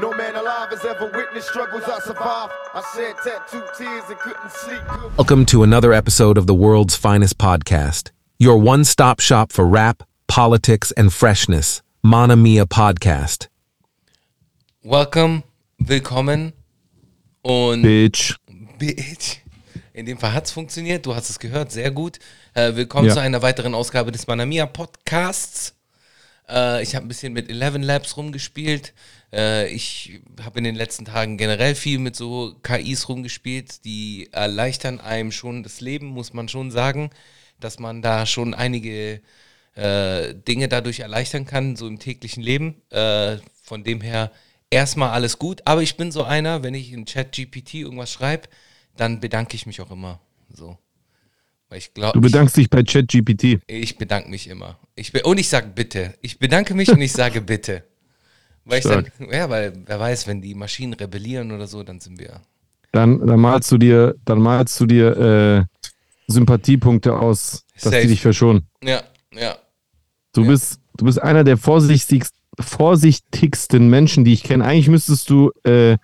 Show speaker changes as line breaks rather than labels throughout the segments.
No man alive has ever witnessed struggles I survived. I shed tattooed tears and couldn't sleep.
Welcome to another episode of the world's finest podcast, your one stop shop for rap, politics, and freshness. Mana Mia Podcast.
Welcome, willkommen und
Bitch.
Bitch. In dem Fall hat es funktioniert, du hast es gehört, sehr gut. Äh, willkommen
Ja.
zu einer weiteren Ausgabe des Manamia Podcasts. Äh, ich habe ein bisschen mit Eleven Labs rumgespielt. Äh, ich habe in den letzten Tagen generell viel mit so KIs rumgespielt, die erleichtern einem schon das Leben, muss man schon sagen, dass man da schon einige äh, Dinge dadurch erleichtern kann, so im täglichen Leben. Äh, von dem her erstmal alles gut. Aber ich bin so einer, wenn ich in ChatGPT irgendwas schreibe, dann bedanke ich mich auch immer. So. Ich glaube,
Du bedankst dich bei ChatGPT.
ich bedanke mich immer. Ich be und ich sage bitte. Ich bedanke mich und ich sage bitte. Weil ich dann, ja, weil wer weiß, wenn die Maschinen rebellieren oder so, dann sind wir.
Dann, dann malst du dir, dann malst du dir äh, Sympathiepunkte aus, dass
Safe.
die dich verschonen.
Ja, ja.
Du
Ja.
bist, du bist einer der vorsichtigsten, vorsichtigsten Menschen, die ich kenne. Eigentlich müsstest du äh, äh,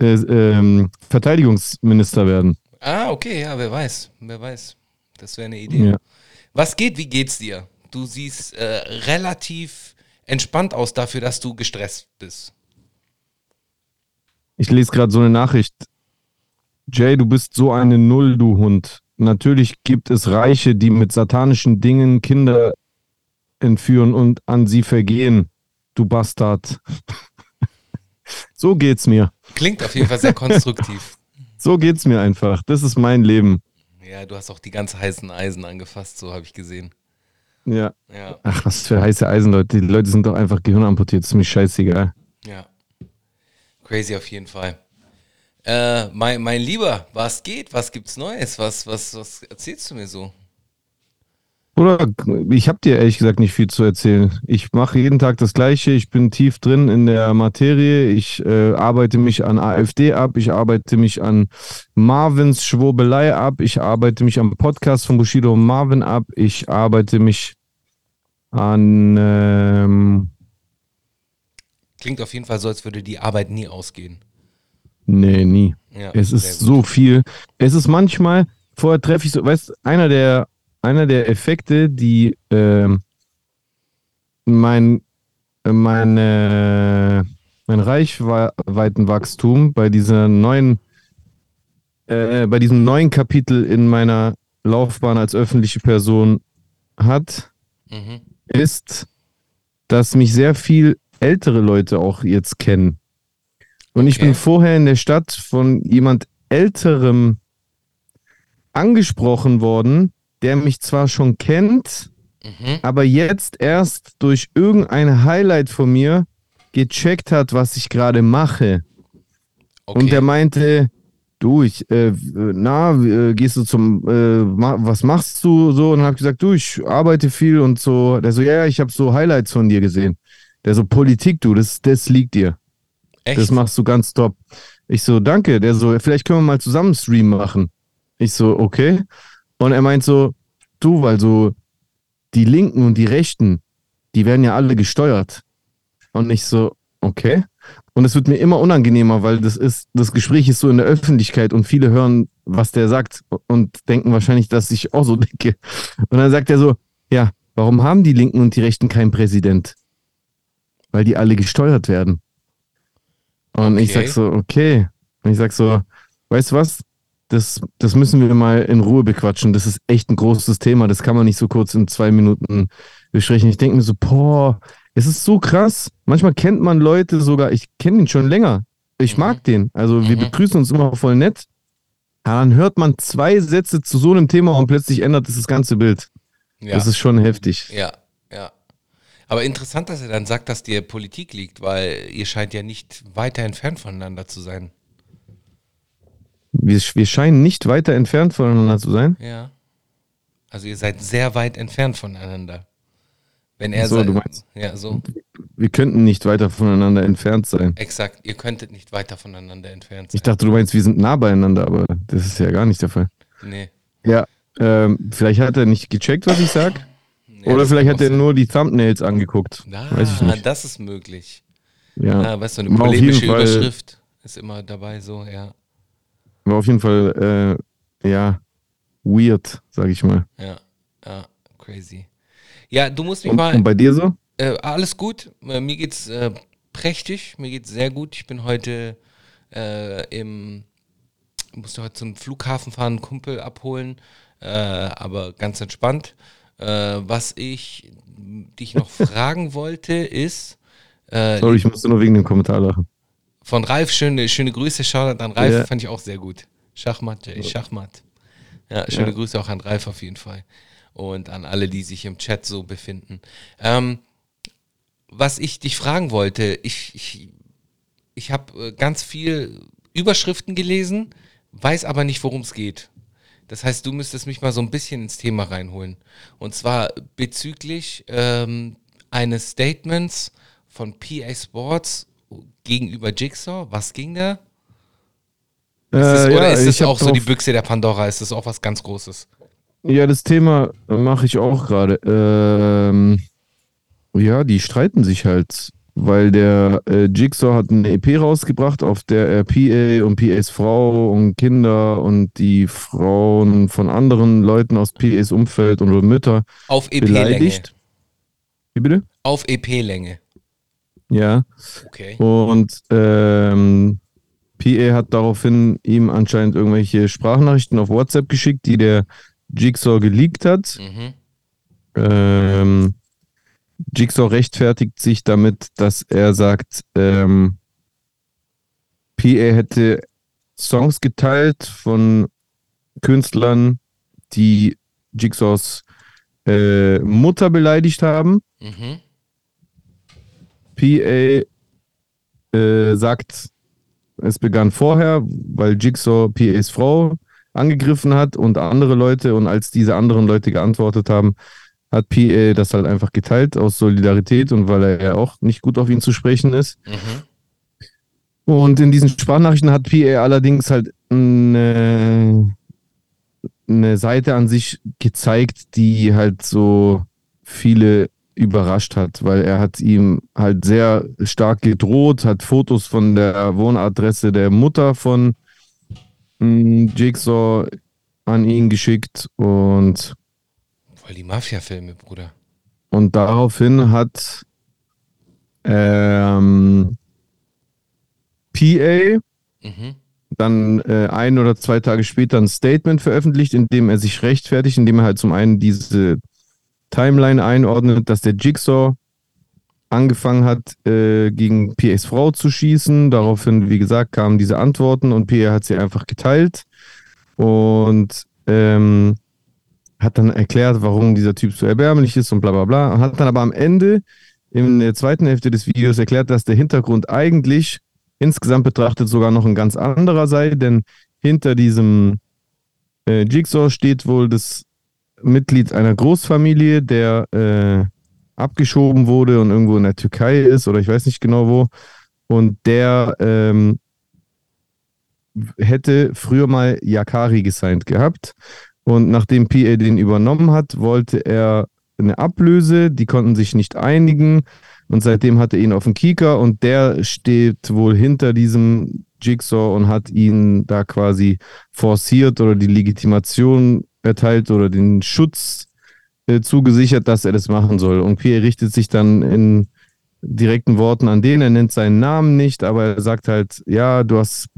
ähm, Verteidigungsminister werden.
Ah, okay, ja, wer weiß. Wer weiß. Das wäre eine Idee.
Ja.
Was geht? Wie geht's dir? Du siehst äh, relativ entspannt aus dafür, dass du gestresst bist.
Ich lese gerade so eine Nachricht. Jay, du bist so eine Null, du Hund. Natürlich gibt es Reiche, die mit satanischen Dingen Kinder entführen und an sie vergehen. Du Bastard. so geht's mir.
Klingt auf jeden Fall sehr konstruktiv.
So geht's mir einfach. Das ist mein Leben.
Ja, du hast auch die ganz heißen Eisen angefasst, so habe ich gesehen.
Ja.
Ja,
Ach, was für heiße Eisen, Leute. Die Leute sind doch einfach gehirnamputiert. ist mir scheißegal.
ja. Crazy auf jeden Fall. Äh, mein, mein Lieber, was geht? Was gibt's Neues? Was, was, was erzählst du mir so?
Oder ich habe dir ehrlich gesagt nicht viel zu erzählen. Ich mache jeden Tag das Gleiche. Ich bin tief drin in der Materie. Ich äh, arbeite mich an AfD ab. Ich arbeite mich an Marvins Schwurbelei ab. Ich arbeite mich am Podcast von Bushido und Marvin ab. Ich arbeite mich an ähm,
Klingt auf jeden Fall so, als würde die Arbeit nie ausgehen.
nee nie.
Ja,
Es ist
gut.
so viel. Es ist manchmal, vorher treffe ich so, weißt einer der, einer der Effekte, die ähm, mein, äh, meine, mein Reichweitenwachstum bei dieser neuen, äh, bei diesem neuen Kapitel in meiner Laufbahn als öffentliche Person hat,
Mhm.
Ist, dass mich sehr viel ältere Leute auch jetzt kennen. Und ich
Okay.
bin vorher in der Stadt von jemand Älterem angesprochen worden, der mich zwar schon kennt,
Mhm.
aber jetzt erst durch irgendein Highlight von mir gecheckt hat, was ich gerade mache.
Okay.
Und der meinte, du, ich, äh, na, äh, gehst du zum, äh, ma, was machst du so? Und dann hab ich gesagt, du, ich arbeite viel und so. Der so, ja, ja, ich habe so Highlights von dir gesehen. Der so, Politik, du, das, das liegt dir.
Echt?
Das machst du ganz top. Ich so, danke. Der so, vielleicht können wir mal zusammen Stream machen. Ich so, okay. Und er meint so, du, weil so die Linken und die Rechten, die werden ja alle gesteuert. Und ich so, okay. Und es wird mir immer unangenehmer, weil das ist, das Gespräch ist so in der Öffentlichkeit und viele hören, was der sagt und denken wahrscheinlich, dass ich auch so denke. Und dann sagt er so, ja, warum haben die Linken und die Rechten keinen Präsident? Weil die alle gesteuert werden. Und ich
Okay.
sag so, okay. Und ich sag so, weißt du was? Das, das müssen wir mal in Ruhe bequatschen. Das ist echt ein großes Thema. Das kann man nicht so kurz in zwei Minuten besprechen. Ich denke mir so, boah, es ist so krass. Manchmal kennt man Leute sogar, ich kenne ihn schon länger. Ich
Mhm.
mag den. Also wir
Mhm.
begrüßen uns immer voll nett. Aber dann hört man zwei Sätze zu so einem Thema und plötzlich ändert es das ganze Bild.
ja.
Das ist schon heftig.
ja, ja. Aber interessant, dass er dann sagt, dass dir Politik liegt, weil ihr scheint ja nicht weiter entfernt voneinander zu sein.
Wir, wir scheinen nicht weiter entfernt voneinander zu sein.
Ja. Also ihr seid sehr weit entfernt voneinander. Wenn er
so,
sagt,
du meinst-
ja, so,
Wir könnten nicht weiter voneinander entfernt sein.
exakt, ihr könntet nicht weiter voneinander entfernt sein.
Ich dachte, du meinst, wir sind nah beieinander, aber das ist ja gar nicht der Fall.
nee.
Ja, ähm, vielleicht hat er nicht gecheckt, was ich sag.
Ja,
Oder vielleicht hat er nur die Thumbnails angeguckt.
sein.
Weiß ich
Ah,
nicht.
das ist möglich.
Ja.
Ja, weißt du, eine
War
polemische
Fall-
Überschrift ist immer dabei, so, ja.
War auf jeden Fall, äh, ja, weird, sag ich mal.
Ja, ja, crazy. Ja, du musst mich
Und,
mal.
und bei dir so?
Äh, alles gut. Äh, mir geht's äh, prächtig. Mir geht's sehr gut. Ich bin heute äh, im. Musste heute zum Flughafen fahren, einen Kumpel abholen. Äh, aber ganz entspannt. Äh, was ich dich noch fragen wollte, ist.
Sorry, ich musste nur wegen dem Kommentar lachen.
von Ralf, schöne, schöne Grüße, Shoutout an Ralf,
Ja.
fand ich auch sehr gut. Schachmatt, Jay, Schachmatt. Ja, schöne
Ja.
Grüße auch an Ralf auf jeden Fall. Und an alle, die sich im Chat so befinden. Ähm, was ich dich fragen wollte, ich, ich, ich habe äh, ganz viel Überschriften gelesen, weiß aber nicht, worum es geht. Das heißt, du müsstest mich mal so ein bisschen ins Thema reinholen. Und zwar bezüglich ähm, eines Statements von PA Sports gegenüber Jigsaw. Was ging da? Ist es,
Äh,
oder
ja,
ist
hab
auch so die Büchse der Pandora? Ist das auch was ganz Großes?
Ja, das Thema mache ich auch gerade. Ähm, ja, die streiten sich halt, weil der äh, Jigsaw hat eine EP rausgebracht, auf der er PA und PAs Frau und Kinder und die Frauen von anderen Leuten aus PAs Umfeld und Mütter
Auf EP-Länge.
beleidigt. Wie bitte?
Auf EP-Länge.
Ja.
Okay.
Und ähm, PA hat daraufhin ihm anscheinend irgendwelche Sprachnachrichten auf WhatsApp geschickt, die der Jigsaw geleakt hat.
Mhm.
Ähm, Jigsaw rechtfertigt sich damit, dass er sagt, ähm, PA hätte Songs geteilt von Künstlern, die Jigsaws äh, Mutter beleidigt haben.
Mhm.
PA äh, sagt, es begann vorher, weil Jigsaw PAs Frau angegriffen hat und andere Leute und als diese anderen Leute geantwortet haben, hat PA das halt einfach geteilt aus Solidarität und weil er ja auch nicht gut auf ihn zu sprechen ist.
Mhm.
Und in diesen Sprachnachrichten hat PA allerdings halt eine, eine Seite an sich gezeigt, die halt so viele überrascht hat, weil er hat ihm halt sehr stark gedroht, hat Fotos von der Wohnadresse der Mutter von Jigsaw an ihn geschickt und,
Voll die Mafia-Filme, Bruder.
und daraufhin hat ähm, PA
Mhm.
dann äh, ein oder zwei Tage später ein Statement veröffentlicht, in dem er sich rechtfertigt, indem er halt zum einen diese Timeline einordnet, dass der Jigsaw angefangen hat, äh, gegen PAs Frau zu schießen. Daraufhin, wie gesagt, kamen diese Antworten und PA hat sie einfach geteilt und ähm, hat dann erklärt, warum dieser Typ so erbärmlich ist und bla bla bla. Und hat dann aber am Ende in der zweiten Hälfte des Videos erklärt, dass der Hintergrund eigentlich insgesamt betrachtet sogar noch ein ganz anderer sei, denn hinter diesem äh, Jigsaw steht wohl das Mitglied einer Großfamilie, der äh, abgeschoben wurde und irgendwo in der Türkei ist oder ich weiß nicht genau wo. Und der ähm, hätte früher mal Yakari gesigned gehabt. Und nachdem PA den übernommen hat, wollte er eine Ablöse. Die konnten sich nicht einigen. Und seitdem hat er ihn auf dem Kieker und der steht wohl hinter diesem Jigsaw und hat ihn da quasi forciert oder die Legitimation erteilt oder den Schutz äh, zugesichert, dass er das machen soll. Und Pierre richtet sich dann in direkten Worten an den, er nennt seinen Namen nicht, aber er sagt halt, ja, du hast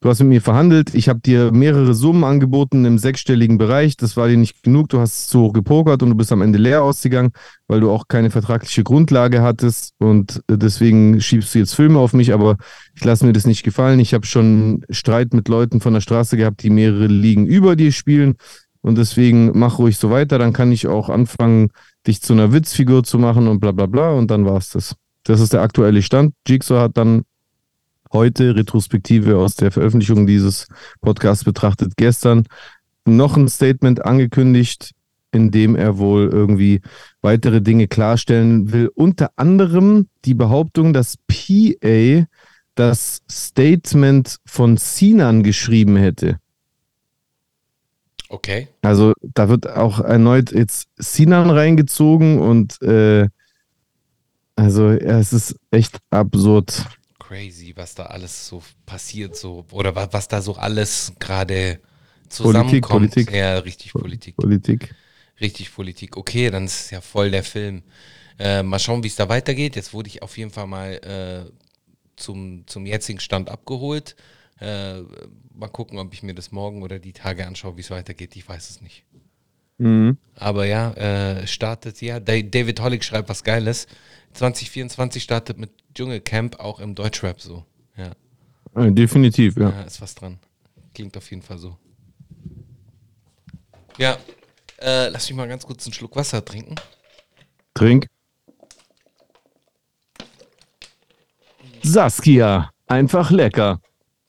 Du hast mit mir verhandelt, ich habe dir mehrere Summen angeboten im sechsstelligen Bereich, das war dir nicht genug, du hast zu hoch gepokert und du bist am Ende leer ausgegangen, weil du auch keine vertragliche Grundlage hattest. Und deswegen schiebst du jetzt Filme auf mich, aber ich lasse mir das nicht gefallen. Ich habe schon Streit mit Leuten von der Straße gehabt, die mehrere Ligen über dir spielen und deswegen mach ruhig so weiter, dann kann ich auch anfangen, dich zu einer Witzfigur zu machen und bla bla bla und dann war es das. Das ist der aktuelle Stand. Jigsaw hat dann heute, Retrospektive aus der Veröffentlichung dieses Podcasts betrachtet, gestern noch ein Statement angekündigt, in dem er wohl irgendwie weitere Dinge klarstellen will. Unter anderem die Behauptung, dass PA das Statement von Sinan geschrieben hätte.
Okay.
Also da wird auch erneut jetzt Sinan reingezogen und äh, Also, ja, es ist echt absurd.
Crazy, was da alles so passiert, so oder was, was da so alles gerade zusammenkommt.
Politik.
Ja, richtig Politik.
Politik.
Richtig Politik. Okay, dann ist ja voll der Film. Äh, mal schauen, wie es da weitergeht. Jetzt wurde ich auf jeden Fall mal äh, zum, zum jetzigen Stand abgeholt. Äh, mal gucken, ob ich mir das morgen oder die Tage anschaue, wie es weitergeht. Ich weiß es nicht.
Mhm.
Aber ja, äh, startet, ja, Da- David Hollig schreibt was Geiles. 2024 startet mit Dschungelcamp auch im Deutschrap so. Ja,
definitiv, ja.
ja ist was dran. Klingt auf jeden Fall so. Ja, äh, lass mich mal ganz kurz einen Schluck Wasser trinken.
Trink. Saskia, einfach lecker.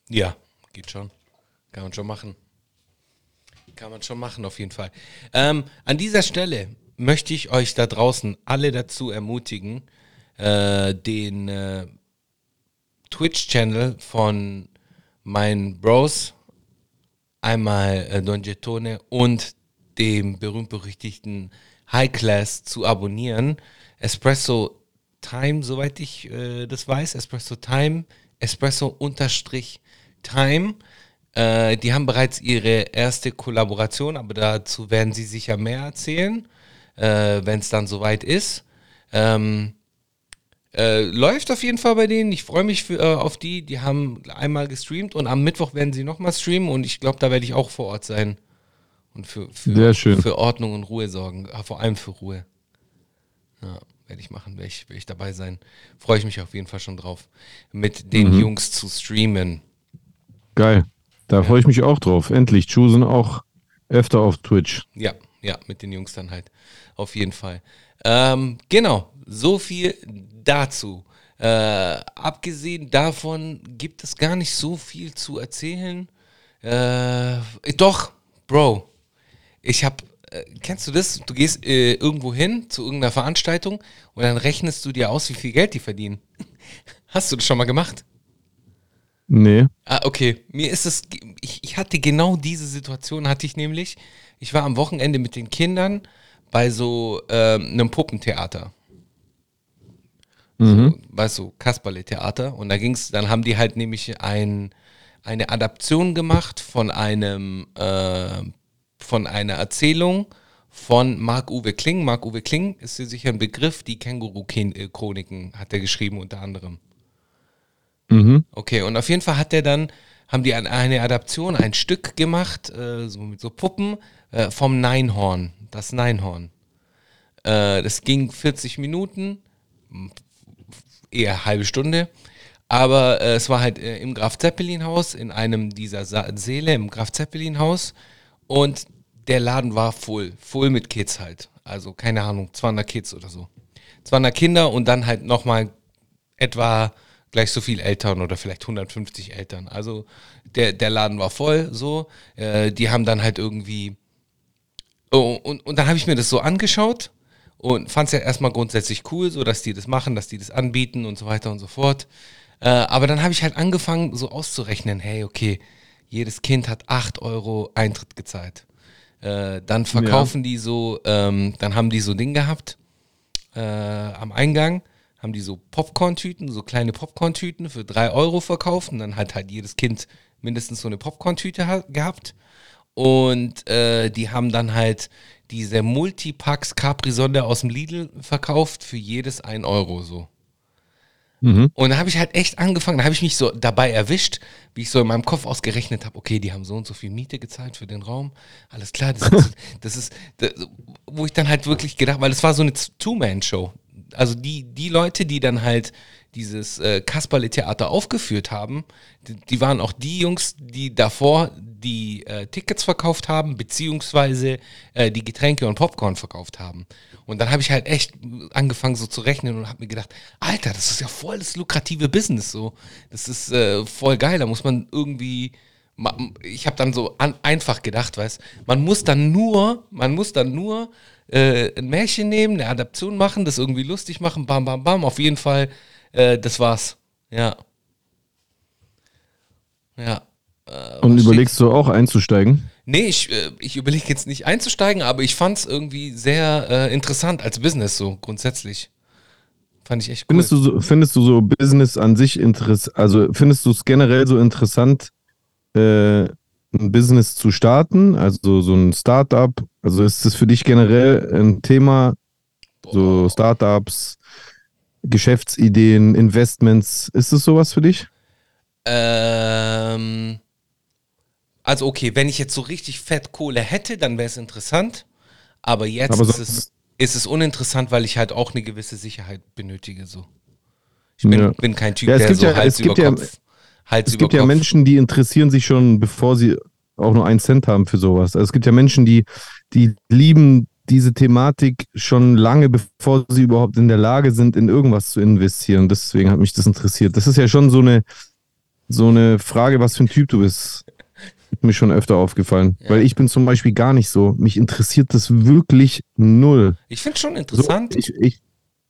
Ja, geht schon. Kann man schon machen. Kann man schon machen, auf jeden Fall. Ähm, an dieser Stelle möchte ich euch da draußen alle dazu ermutigen, äh, den äh, Twitch-Channel von meinen Bros, einmal äh, Don Getone und dem berühmt-berüchtigten High Class zu abonnieren. Espresso Time, soweit ich äh, das weiß. Espresso Time, Espresso unterstrich Time. Äh, die haben bereits ihre erste Kollaboration, aber dazu werden sie sicher mehr erzählen, äh, wenn es dann soweit ist. Ähm, äh, läuft auf jeden Fall bei denen. Ich freue mich für, äh, auf die. Die haben einmal gestreamt und am Mittwoch werden sie nochmal streamen und ich glaube, da werde ich auch vor Ort sein. Und für, für, für Ordnung und Ruhe sorgen. Ah, Vor allem für Ruhe. Ja, werde ich machen, werde ich, werd ich dabei sein. Freue ich mich auf jeden Fall schon drauf, mit den
Mhm.
Jungs zu streamen.
Geil. Da freue ich mich auch drauf. Endlich. Choosen auch öfter auf Twitch.
Ja, ja, mit den Jungs dann halt. Auf jeden Fall. Ähm, genau, so viel dazu. Äh, abgesehen davon gibt es gar nicht so viel zu erzählen. Äh, doch, Bro, ich hab, äh, kennst du das? Du gehst äh, irgendwo hin zu irgendeiner Veranstaltung und dann rechnest du dir aus, wie viel Geld die verdienen. Hast du das schon mal gemacht?
Nee.
Ah, okay. Mir ist es, ich, ich hatte genau diese Situation, hatte ich nämlich. Ich war am Wochenende mit den Kindern bei so ähm, einem Puppentheater. So, weißt du, Kasperle-Theater. Und da ging's, dann haben die halt nämlich ein, eine Adaption gemacht von einem, äh, von einer Erzählung von Marc-Uwe Kling. Marc-Uwe Kling ist dir sicher ein Begriff, die Känguru-Chroniken hat er geschrieben unter anderem.
Mhm.
Okay, und auf jeden Fall hat er dann, haben die eine Adaption, ein Stück gemacht, äh, so mit so Puppen, äh, vom Neinhorn, das Neinhorn. Äh, das ging 40 Minuten, eher halbe Stunde, aber äh, es war halt äh, im Graf Zeppelin Haus, in einem dieser Sa Säle im Graf Zeppelin Haus und der Laden war voll, voll mit Kids halt. Also keine Ahnung, 200 Kids oder so. 200 Kinder und dann halt nochmal etwa gleich so viel Eltern oder vielleicht 150 Eltern. Also der, der Laden war voll so. Äh, die haben dann halt irgendwie. Oh, und, und dann habe ich mir das so angeschaut und fand es ja erstmal grundsätzlich cool, so dass die das machen, dass die das anbieten und so weiter und so fort. Äh, aber dann habe ich halt angefangen, so auszurechnen, hey, okay, jedes Kind hat 8 Euro Eintritt gezahlt. Äh, dann verkaufen die so, ähm, dann haben die so Ding gehabt, äh, am Eingang haben die so Popcorn-Tüten, so kleine Popcorn-Tüten für 3 Euro verkauft und dann hat halt jedes Kind mindestens so eine Popcorn-Tüte ha- gehabt. Und äh, die haben dann halt diese Multipacks Capri-Sonde aus dem Lidl verkauft für jedes 1 Euro so.
Mhm.
Und da habe ich halt echt angefangen, da habe ich mich so dabei erwischt, wie ich so in meinem Kopf ausgerechnet habe, okay, die haben so und so viel Miete gezahlt für den Raum, alles klar, das ist, das ist das, wo ich dann halt wirklich gedacht, weil es war so eine Two-Man-Show. Also die, die Leute, die dann halt dieses äh, Kasperle-Theater aufgeführt haben, die, die waren auch die Jungs, die davor die äh, Tickets verkauft haben, beziehungsweise äh, die Getränke und Popcorn verkauft haben. Und dann habe ich halt echt angefangen so zu rechnen und habe mir gedacht, Alter, das ist ja voll das lukrative Business so. Das ist äh, voll geil, da muss man irgendwie ich habe dann so an, einfach gedacht, weißt, man muss dann nur, man muss dann nur äh, ein Märchen nehmen, eine Adaption machen, das irgendwie lustig machen, bam, bam, bam, auf jeden Fall, äh, das war's. Ja. Ja. Äh,
Und überlegst du auch einzusteigen?
Nee, ich, äh, ich überlege jetzt nicht einzusteigen, aber ich fand es irgendwie sehr äh, interessant als Business so grundsätzlich. Fand ich echt cool.
Findest du so, findest du so Business an sich interessant, also findest du es generell so interessant, äh, ein Business zu starten, also so ein Startup? Also ist das für dich generell ein Thema, so Startups, Geschäftsideen, Investments, ist das sowas für dich?
Ähm, also okay, wenn ich jetzt so richtig fett Kohle hätte, dann wäre es interessant. Aber jetzt
Aber
ist, es, ist es uninteressant, weil ich halt auch eine gewisse Sicherheit benötige. So. Ich bin,
Ja.
bin kein Typ,
Ja, es
der
gibt
so
ja-
Hals über
ja-
Kopf. Hals
Es gibt ja. Menschen, die interessieren sich schon, bevor sie auch nur einen Cent haben für sowas. Also es gibt ja Menschen, die, die lieben diese Thematik schon lange, bevor sie überhaupt in der Lage sind, in irgendwas zu investieren. Deswegen hat mich das interessiert. Das ist ja schon so eine, so eine Frage, was für ein Typ du bist. Ist mir schon öfter aufgefallen.
Ja.
Weil ich bin zum Beispiel gar nicht so. Mich interessiert das wirklich null.
Ich finde schon
So,
interessant.
ich ich,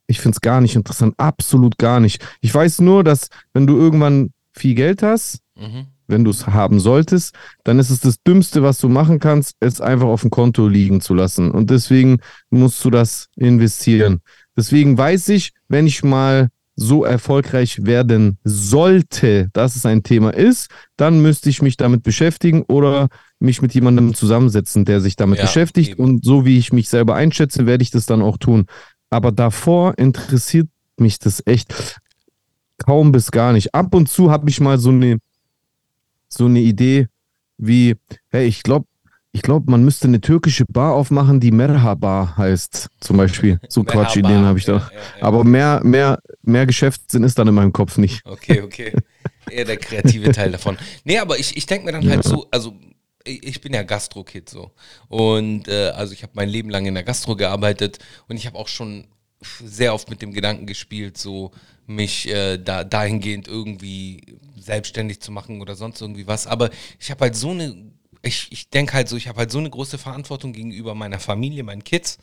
ich finde es gar nicht interessant. Absolut gar nicht. Ich weiß nur, dass wenn du irgendwann viel Geld hast,
mhm.
wenn du es haben solltest, dann ist es das Dümmste, was du machen kannst, es einfach auf dem Konto liegen zu lassen. Und deswegen musst du das investieren. Deswegen weiß ich, wenn ich mal so erfolgreich werden sollte, dass es ein Thema ist, dann müsste ich mich damit beschäftigen oder mich mit jemandem zusammensetzen, der sich damit
Ja,
beschäftigt.
eben.
Und so wie ich mich selber einschätze, werde ich das dann auch tun. Aber davor interessiert mich das echt kaum bis gar nicht. Ab und zu habe ich mal so eine so eine Idee wie, hey, ich glaube, ich glaube, man müsste eine türkische Bar aufmachen, die Merhaba heißt, zum Beispiel. So. Quatschideen habe ich da.
Ja, ja, ja.
Aber mehr, mehr, mehr Geschäftssinn ist dann in meinem Kopf nicht.
Okay, okay. Eher der kreative Teil davon. Nee, aber ich, ich denke mir dann halt so, also ich ich bin ja Gastro-Kid so. Und äh, also ich habe mein Leben lang in der Gastro gearbeitet und ich habe auch schon sehr oft mit dem Gedanken gespielt, so mich äh, da, dahingehend irgendwie selbstständig zu machen oder sonst irgendwie was. Aber ich habe halt so eine, ich, ich denke halt so, ich habe halt so eine große Verantwortung gegenüber meiner Familie, meinen Kids,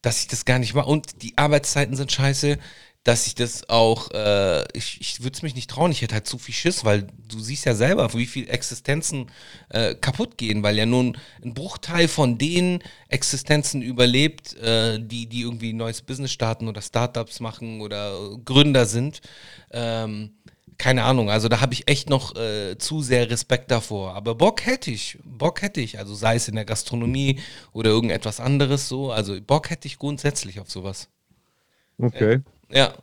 dass ich das gar nicht mache. Und die Arbeitszeiten sind scheiße, dass ich das auch, äh, ich, ich würde es mich nicht trauen, ich hätte halt zu viel Schiss, weil du siehst ja selber, wie viele Existenzen äh, kaputt gehen, weil ja nun ein Bruchteil von den Existenzen überlebt, äh, die, die irgendwie ein neues Business starten oder Startups machen oder Gründer sind. Ähm, keine Ahnung, also da habe ich echt noch äh, zu sehr Respekt davor. Aber Bock hätte ich, Bock hätte ich, also sei es in der Gastronomie oder irgendetwas anderes so, also Bock hätte ich grundsätzlich auf sowas.
Okay.
Ja.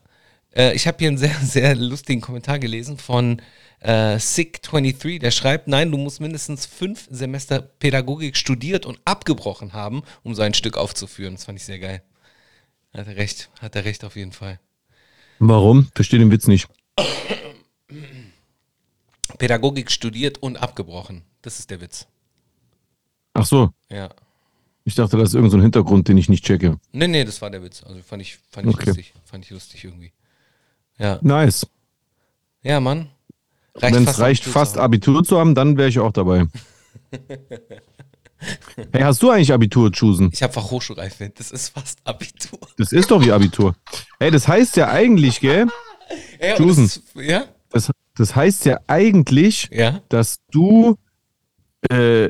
Äh, ich habe hier einen sehr, sehr lustigen Kommentar gelesen von äh, Sick23, der schreibt, nein, du musst mindestens fünf Semester Pädagogik studiert und abgebrochen haben, um so ein Stück aufzuführen. Das fand ich sehr geil. Hat er recht, hat er recht auf jeden Fall.
Warum? Verstehe den Witz nicht.
Pädagogik studiert und abgebrochen. Das ist der Witz.
Ach so,
Ja.
Ich dachte, das ist irgendein so ein Hintergrund, den ich nicht checke.
Nee, nee, das war der Witz. Also fand ich, fand ich
Okay.
lustig. Fand ich lustig irgendwie. Ja.
Nice.
Ja, Mann.
Wenn es reicht,
Abitur
fast
zu.
Abitur zu haben, dann wäre ich auch dabei. hey, hast du eigentlich Abitur, Chusen?
Ich habe Fachhochschulreife. Das ist fast Abitur.
Das ist doch wie Abitur. Hey, das heißt ja eigentlich, gell?
Und
Chusen.
das ja?
Das, das heißt ja eigentlich,
Ja.
dass du, äh,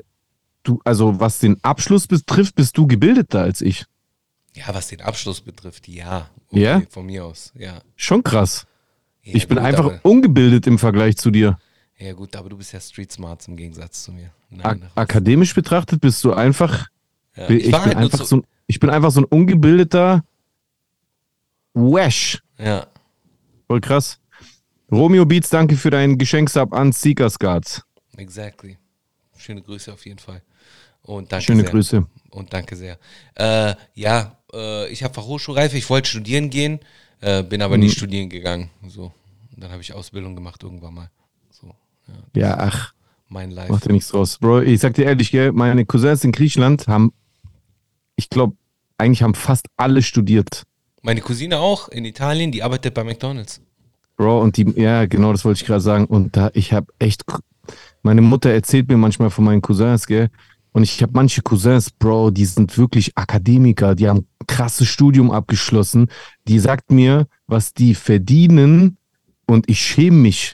du, also was den Abschluss betrifft, bist du gebildeter als ich.
Ja, was den Abschluss betrifft, ja.
Ja?
Von mir aus, ja.
Schon krass.
ja
Ich bin
gut,
einfach
Aber,
ungebildet im Vergleich zu dir.
ja, gut, aber du bist ja Street Smarts im Gegensatz zu mir. Nein,
A
nach-
akademisch betrachtet bist du einfach,
ja.
ich,
war
bin
halt
einfach so, ein- ich bin einfach so ein ungebildeter Wash.
Ja.
Voll krass. Romeo Beats, danke für deinen Geschenksab an Seekers Guards.
Exactly. Schöne Grüße auf jeden Fall. Und danke
Schöne
sehr.
Grüße.
Und danke sehr. Äh, ja, äh, ich habe Fachhochschulreife, ich wollte studieren gehen, äh, bin aber
Mhm.
nicht studieren gegangen. So. Und dann habe ich Ausbildung gemacht irgendwann mal. So, ja,
Ja, ach,
mein Life.
macht ja nichts draus. Bro, ich sag dir ehrlich, gell, meine Cousins in Griechenland haben, ich glaube, eigentlich haben fast alle studiert.
Meine Cousine auch in Italien, die arbeitet bei McDonalds.
Bro, und die, ja, genau, das wollte ich gerade sagen. Und da, ich habe echt, meine Mutter erzählt mir manchmal von meinen Cousins, gell? Und ich habe manche Cousins, Bro, die sind wirklich Akademiker, die haben ein krasses Studium abgeschlossen. Die sagt mir, was die verdienen und ich schäme mich.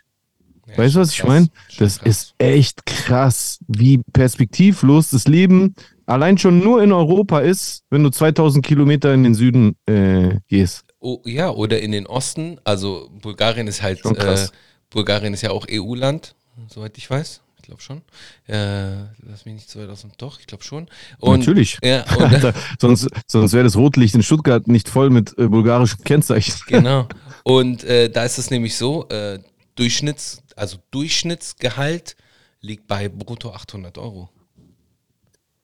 weißt du, was ich meine? Das ist echt krass, wie perspektivlos das Leben allein schon nur in Europa ist, wenn du 2000 Kilometer in den Süden äh, gehst.
Oh, ja, oder in den Osten. Also Bulgarien ist halt, äh,
krass.
Bulgarien ist ja auch EU-Land, soweit ich weiß. Ich glaube schon. Äh, lass mich nicht zu weit aus dem Doch, ich glaube schon. Und,
Natürlich.
Ja, und,
sonst sonst wäre das Rotlicht in Stuttgart nicht voll mit äh, bulgarischen Kennzeichen.
Genau. Und äh, da ist es nämlich so, äh, Durchschnitts, also Durchschnittsgehalt liegt bei brutto 800 Euro.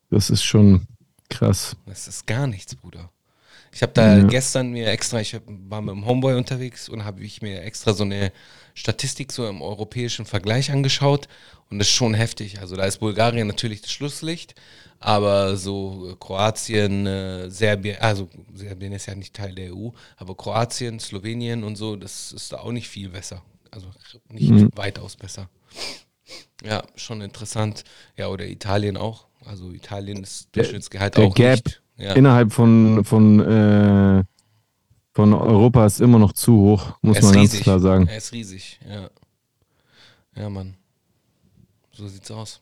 Das ist schon krass.
Das ist gar nichts, Bruder. Ich habe da
Ja.
gestern mir extra, ich hab, war mit dem Homeboy unterwegs und habe ich mir extra so eine Statistik so im europäischen Vergleich angeschaut und das ist schon heftig. Also da ist Bulgarien natürlich das Schlusslicht, aber so äh, Kroatien, äh, Serbien, also Serbien ist ja nicht Teil der EU, aber Kroatien, Slowenien und so, das ist da auch nicht viel besser. Also nicht
Mhm.
weitaus besser. Ja, schon interessant. Ja, oder Italien auch. Also Italien ist
Der-
Durchschnittsgehalt
der
auch
Gap
nicht. Ja.
Innerhalb von, von, äh, von Europa ist immer noch zu hoch, muss
Er
man ganz
riesig.
klar sagen.
Er ist riesig, ja. Ja, Mann. So sieht's aus.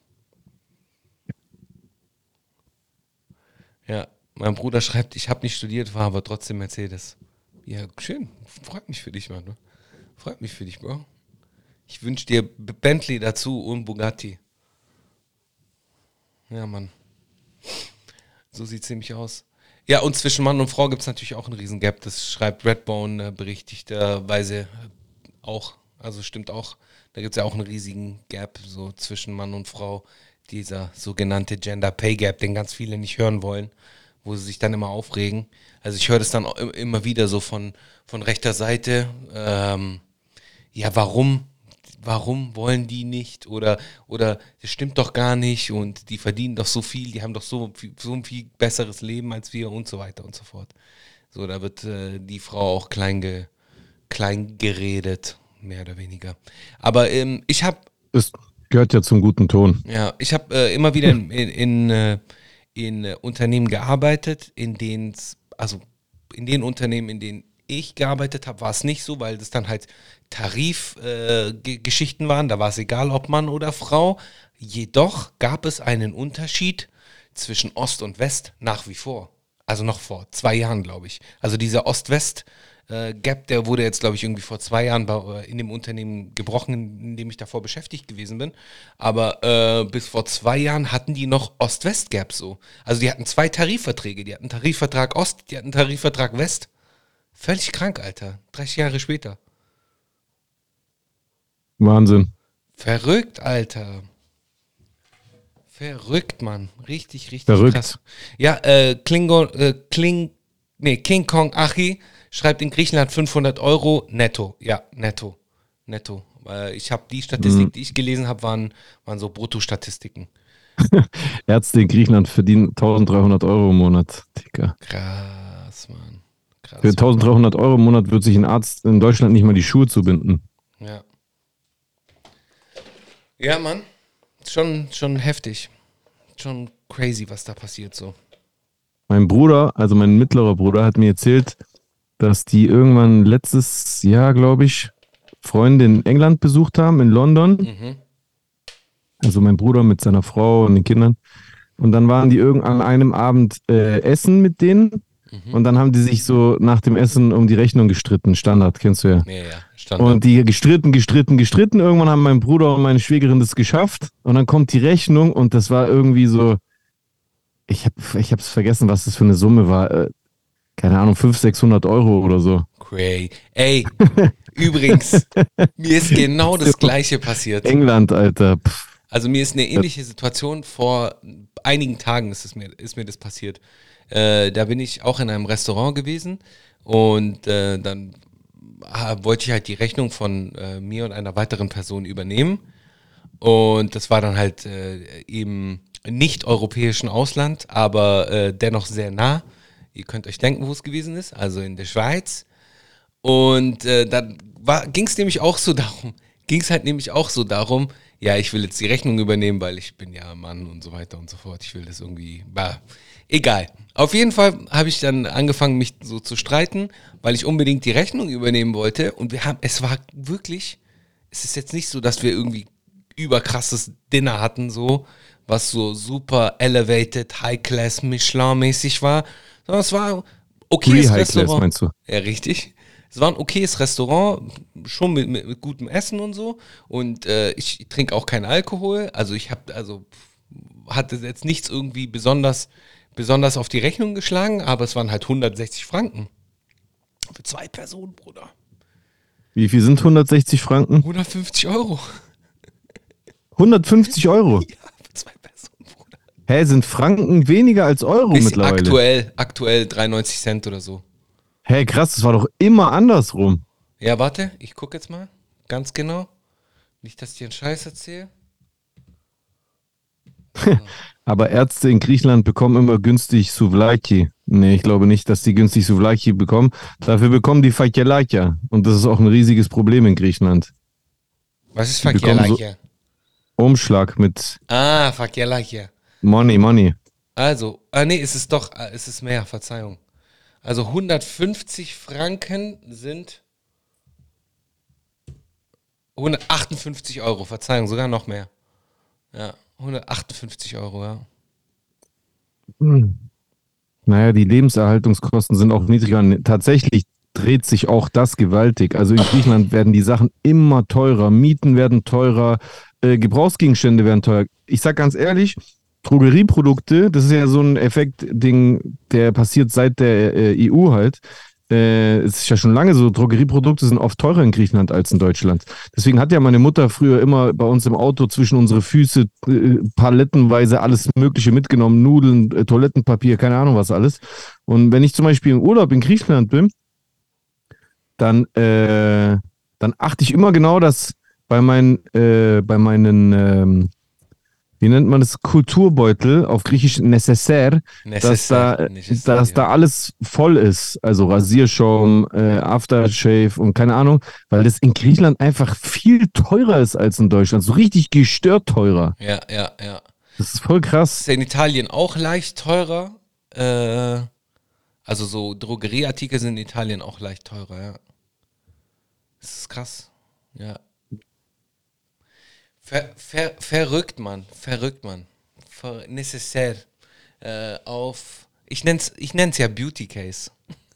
Ja, mein Bruder schreibt, ich habe nicht studiert, war aber trotzdem Mercedes. Ja, schön. Freut mich für dich, Mann. ne? Freut mich für dich, Bro. Ich wünsche dir Bentley dazu und Bugatti. Ja, Mann. So sieht's nämlich aus. Ja, und zwischen Mann und Frau gibt es natürlich auch einen riesen Gap. Das schreibt Redbone äh, berichtigterweise auch. Also stimmt auch. Da gibt es ja auch einen riesigen Gap so zwischen Mann und Frau. Dieser sogenannte Gender Pay Gap, den ganz viele nicht hören wollen, wo sie sich dann immer aufregen. Also ich höre das dann immer wieder so von, von rechter Seite. Ähm, ja, warum? Warum wollen die nicht? Oder, oder das stimmt doch gar nicht und die verdienen doch so viel, die haben doch so, viel- so ein viel besseres Leben als wir und so weiter und so fort. So, da wird äh, die Frau auch klein, ge, klein geredet, mehr oder weniger. Aber ähm, ich habe
Das gehört ja zum guten Ton.
ja, ich habe äh, immer wieder in, in, in, äh, in äh, Unternehmen gearbeitet, in denen also in den Unternehmen, in denen ich gearbeitet habe, war es nicht so, weil das dann halt Tarifgeschichten äh, waren. Da war es egal, ob Mann oder Frau. Jedoch gab es einen Unterschied zwischen Ost und West nach wie vor. Also noch vor zwei Jahren, glaube ich. Also dieser Ost-West- äh, Gap, der wurde jetzt, glaube ich, irgendwie vor zwei Jahren äh, in dem Unternehmen gebrochen, in dem ich davor beschäftigt gewesen bin. Aber äh, bis vor zwei Jahren hatten die noch Ost-West-Gap so. Also die hatten zwei Tarifverträge. Die hatten Tarifvertrag Ost, die hatten Tarifvertrag West. Völlig krank, Alter. 30 Jahre später.
Wahnsinn.
Verrückt, Alter. Verrückt, Mann. Richtig, richtig
Verrückt.
krass. Ja, äh, Klingon, äh, Kling, nee, King Kong Achi schreibt in Griechenland 500 Euro netto. Ja, netto. Netto. Äh, ich habe die Statistik, die ich gelesen habe, waren, waren so Bruttostatistiken.
Ärzte in Griechenland verdienen 1300 Euro im Monat. Digga.
Krass. Krass.
Für 1300 Euro im Monat wird sich ein Arzt in Deutschland nicht mal die Schuhe zubinden.
Ja. Ja, Mann. Schon, schon heftig. Schon crazy, was da passiert so.
Mein Bruder, also mein mittlerer Bruder, hat mir erzählt, dass die irgendwann letztes Jahr, glaube ich, Freunde in England besucht haben, in London.
Mhm.
Also mein Bruder mit seiner Frau und den Kindern. Und dann waren die irgend an einem Abend äh, essen mit denen.
Mhm.
Und dann haben die sich so nach dem Essen um die Rechnung gestritten. Standard, kennst du ja.
Ja, ja, Standard.
Und die gestritten, gestritten, gestritten. Irgendwann haben mein Bruder und meine Schwägerin das geschafft. Und dann kommt die Rechnung und das war irgendwie so, ich habe ich hab's vergessen, was das für eine Summe war. Äh, keine Ahnung, 500, 600 Euro oder so.
Cray. Ey, übrigens, mir ist genau das Gleiche passiert.
England, Alter. Pff,
Also mir ist eine ähnliche Situation vor einigen Tagen ist, es mir, ist mir das passiert. Äh, da bin ich auch in einem Restaurant gewesen und äh, dann wollte ich halt die Rechnung von äh, mir und einer weiteren Person übernehmen. Und das war dann halt äh, im nicht-europäischen Ausland, aber äh, dennoch sehr nah. Ihr könnt euch denken, wo es gewesen ist, also in der Schweiz. Und äh, dann ging es nämlich auch so darum, ging es halt nämlich auch so darum, ja, ich will jetzt die Rechnung übernehmen, weil ich bin ja Mann und so weiter und so fort. Ich will das irgendwie, bah, egal. Auf jeden Fall habe ich dann angefangen, mich so zu streiten, weil ich unbedingt die Rechnung übernehmen wollte. Und wir haben, es war wirklich, es ist jetzt nicht so, dass wir irgendwie überkrasses Dinner hatten, so, was so super elevated, high-class, Michelin-mäßig war, sondern es war okayes Restaurant.
meinst du?
Ja, richtig. Es war ein okayes Restaurant, schon mit, mit, mit gutem Essen und so. Und äh, ich trinke auch keinen Alkohol. Also ich habe, also hatte jetzt nichts irgendwie besonders, besonders auf die Rechnung geschlagen, aber es waren halt 160 Franken. Für zwei Personen, Bruder.
Wie viel sind 160 Franken?
150 Euro.
150 Euro.
Ja, für zwei Personen, Bruder.
Hä, sind Franken weniger als Euro
Ist
mittlerweile?
aktuell, aktuell 93 Cent oder so.
Hä, krass, das war doch immer andersrum.
Ja, warte, ich gucke jetzt mal ganz genau. Nicht, dass ich dir einen Scheiß erzähle.
Aber Ärzte in Griechenland bekommen immer günstig Souvlaki. Nee, ich glaube nicht, dass die günstig Souvlaki bekommen. Dafür bekommen die Fakelakia. Und das ist auch ein riesiges Problem in Griechenland.
Was ist
bekommen so-? Umschlag mit
Ah, Fakirlakia.
Money, Money.
Also, ah nee, es ist doch, ah, es ist mehr, Verzeihung. Also 150 Franken sind 158 Euro, Verzeihung, sogar noch mehr. Ja, 158 Euro, ja.
Naja, die Lebenserhaltungskosten sind auch niedriger. Tatsächlich dreht sich auch das gewaltig. Also in Griechenland werden die Sachen immer teurer. Mieten werden teurer, äh, Gebrauchsgegenstände werden teurer. Ich sag ganz ehrlich, Drogerieprodukte, das ist ja so ein Effekt-Ding, der passiert seit der äh, EU halt. Äh, es ist ja schon lange so, Drogerieprodukte sind oft teurer in Griechenland als in Deutschland. Deswegen hat ja meine Mutter früher immer bei uns im Auto zwischen unsere Füße äh, palettenweise alles Mögliche mitgenommen, Nudeln, äh, Toilettenpapier, keine Ahnung was alles. Und wenn ich zum Beispiel im Urlaub in Griechenland bin, dann, äh, dann achte ich immer genau, dass bei meinen, äh, bei meinen, ähm, wie nennt man das, Kulturbeutel auf Griechisch Necessaire, dass da,
Necessaire,
dass
ja.
da alles voll ist. Also Rasierschaum, äh, Aftershave und keine Ahnung, weil das in Griechenland einfach viel teurer ist als in Deutschland. So richtig gestört teurer.
Ja, ja, ja.
Das ist voll krass.
Ist ja in Italien auch leicht teurer. Äh, also so Drogerieartikel sind in Italien auch leicht teurer, ja. Das ist krass. Ja. Ver, ver, verrückt, Mann. Verrückt, Mann. Ver, necessaire. Äh, auf. Ich nenn's, ich nenn's ja Beauty Case.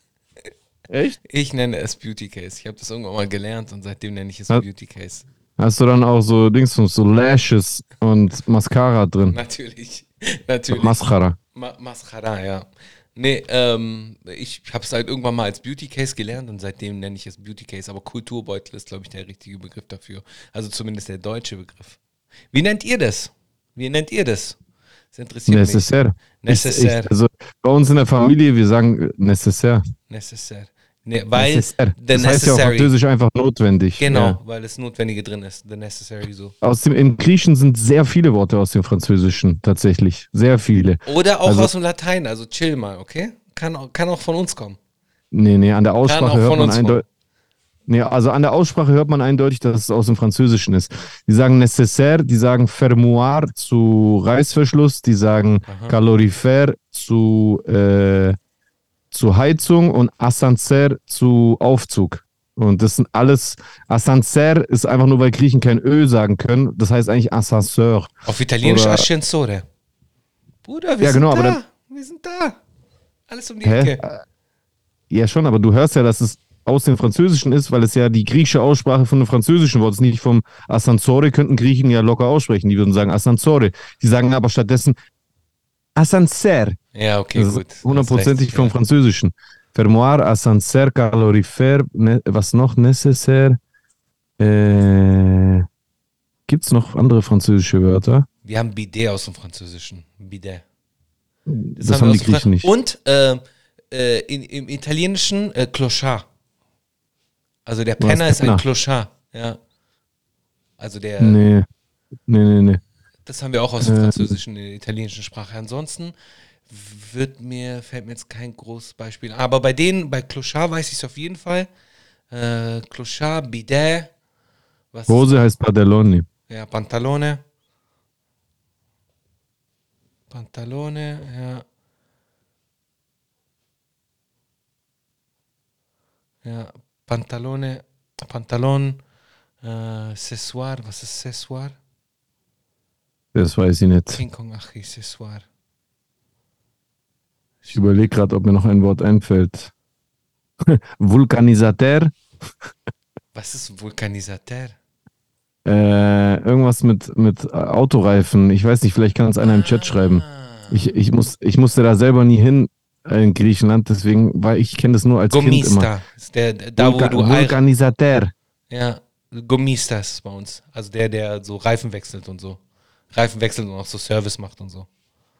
Echt?
Ich nenne es Beauty Case. Ich habe das irgendwann mal gelernt und seitdem nenne ich es
Ja.
Beauty Case.
Hast du dann auch so Dings, so Lashes und Mascara drin?
Natürlich. Natürlich.
Mascara.
Ma Mascara, ja. Nee, ähm, ich habe es halt irgendwann mal als Beauty Case gelernt und seitdem nenne ich es Beauty Case. Aber Kulturbeutel ist, glaube ich, der richtige Begriff dafür. Also zumindest der deutsche Begriff. Wie nennt ihr das? Wie nennt ihr das? Das interessiert mich.
Necessaire.
Necessaire.
Ich, ich, also bei uns in der Familie, wir sagen äh, necessaire.
Necessaire. Nee, weil
necessaire.
the
Das heißt ja auf. Französisch einfach notwendig.
genau,
Ja.
weil das Notwendige drin ist. The necessary so.
Aus dem, in Griechen sind sehr viele Worte aus dem Französischen, tatsächlich. Sehr viele.
Oder auch
Also-
aus dem Latein, also chill mal, okay? Kann, auch- kann auch von uns kommen.
Nee, nee, an der Aussprache hört man eindeutig. Nee, also an der Aussprache hört man eindeutig, dass es aus dem Französischen ist. Die sagen nécessaire, die sagen fermoir zu Reißverschluss, die sagen
Aha.
calorifère zu, äh, zu Heizung und ascenseur zu Aufzug. Und das sind alles, ascenseur ist einfach nur, weil Griechen kein Ö sagen können. Das heißt eigentlich Ascenseur.
Auf Italienisch
Oder-
Ascensore. Bruder, wir
Ja,
sind
genau,
da.
dann-
wir sind da. Alles um die
Hä?
Ecke.
Ja, schon, aber du hörst ja, dass es aus dem Französischen ist, weil es ja die griechische Aussprache von dem französischen Wort ist. Nicht vom Ascensore könnten Griechen ja locker aussprechen. Die würden sagen Ascensore. Die sagen aber stattdessen Ascenseur.
Ja, okay,
das
gut.
hundertprozentig vom
recht,
Französischen. Fermoir, Ascenseur, Calorifère, ne, was noch? Nécessaire. Äh, Gibt es noch andere französische Wörter?
ja. Wir haben Bidet aus dem Französischen. Bidet.
Das,
wir
haben die
dem Fra-
Griechen nicht.
Und äh, äh, in, im Italienischen äh, Clochard. Also der Penner ist ein? Clochard. Ja. Also der,
Nee. Nee, nee, nee.
Das haben wir auch aus dem
Äh.
Französischen der italienischen Sprache. Ansonsten wird mir, fällt mir jetzt kein großes Beispiel. Aber bei denen, bei Clochard weiß ich es auf jeden Fall. Äh, Clochard, Bidet. Was
Hose heißt Padelloni.
Ja, Pantalone. Pantalone, ja. Ja, Pantalone, Pantalon, Äh, Cessoir, was ist Cessoir?
Das weiß ich nicht.
King Kong Achi, Cessoir.
Ich überlege gerade, ob mir noch ein Wort einfällt. Vulkanisateur.
Was ist Vulkanisateur?
Äh, irgendwas mit, mit Autoreifen. Ich weiß nicht, vielleicht kann es einer im Chat schreiben. Ich, ich, muss, ich musste da selber nie hin in Griechenland, deswegen, weil ich kenne das nur als Kind immer.
Gomista. Ist der, da, wo
Vulka-
du
Vulkanisateur.
Ja, Gomista ist bei uns. Also der, der so Reifen wechselt und so. Reifen wechselt und auch so Service macht und so.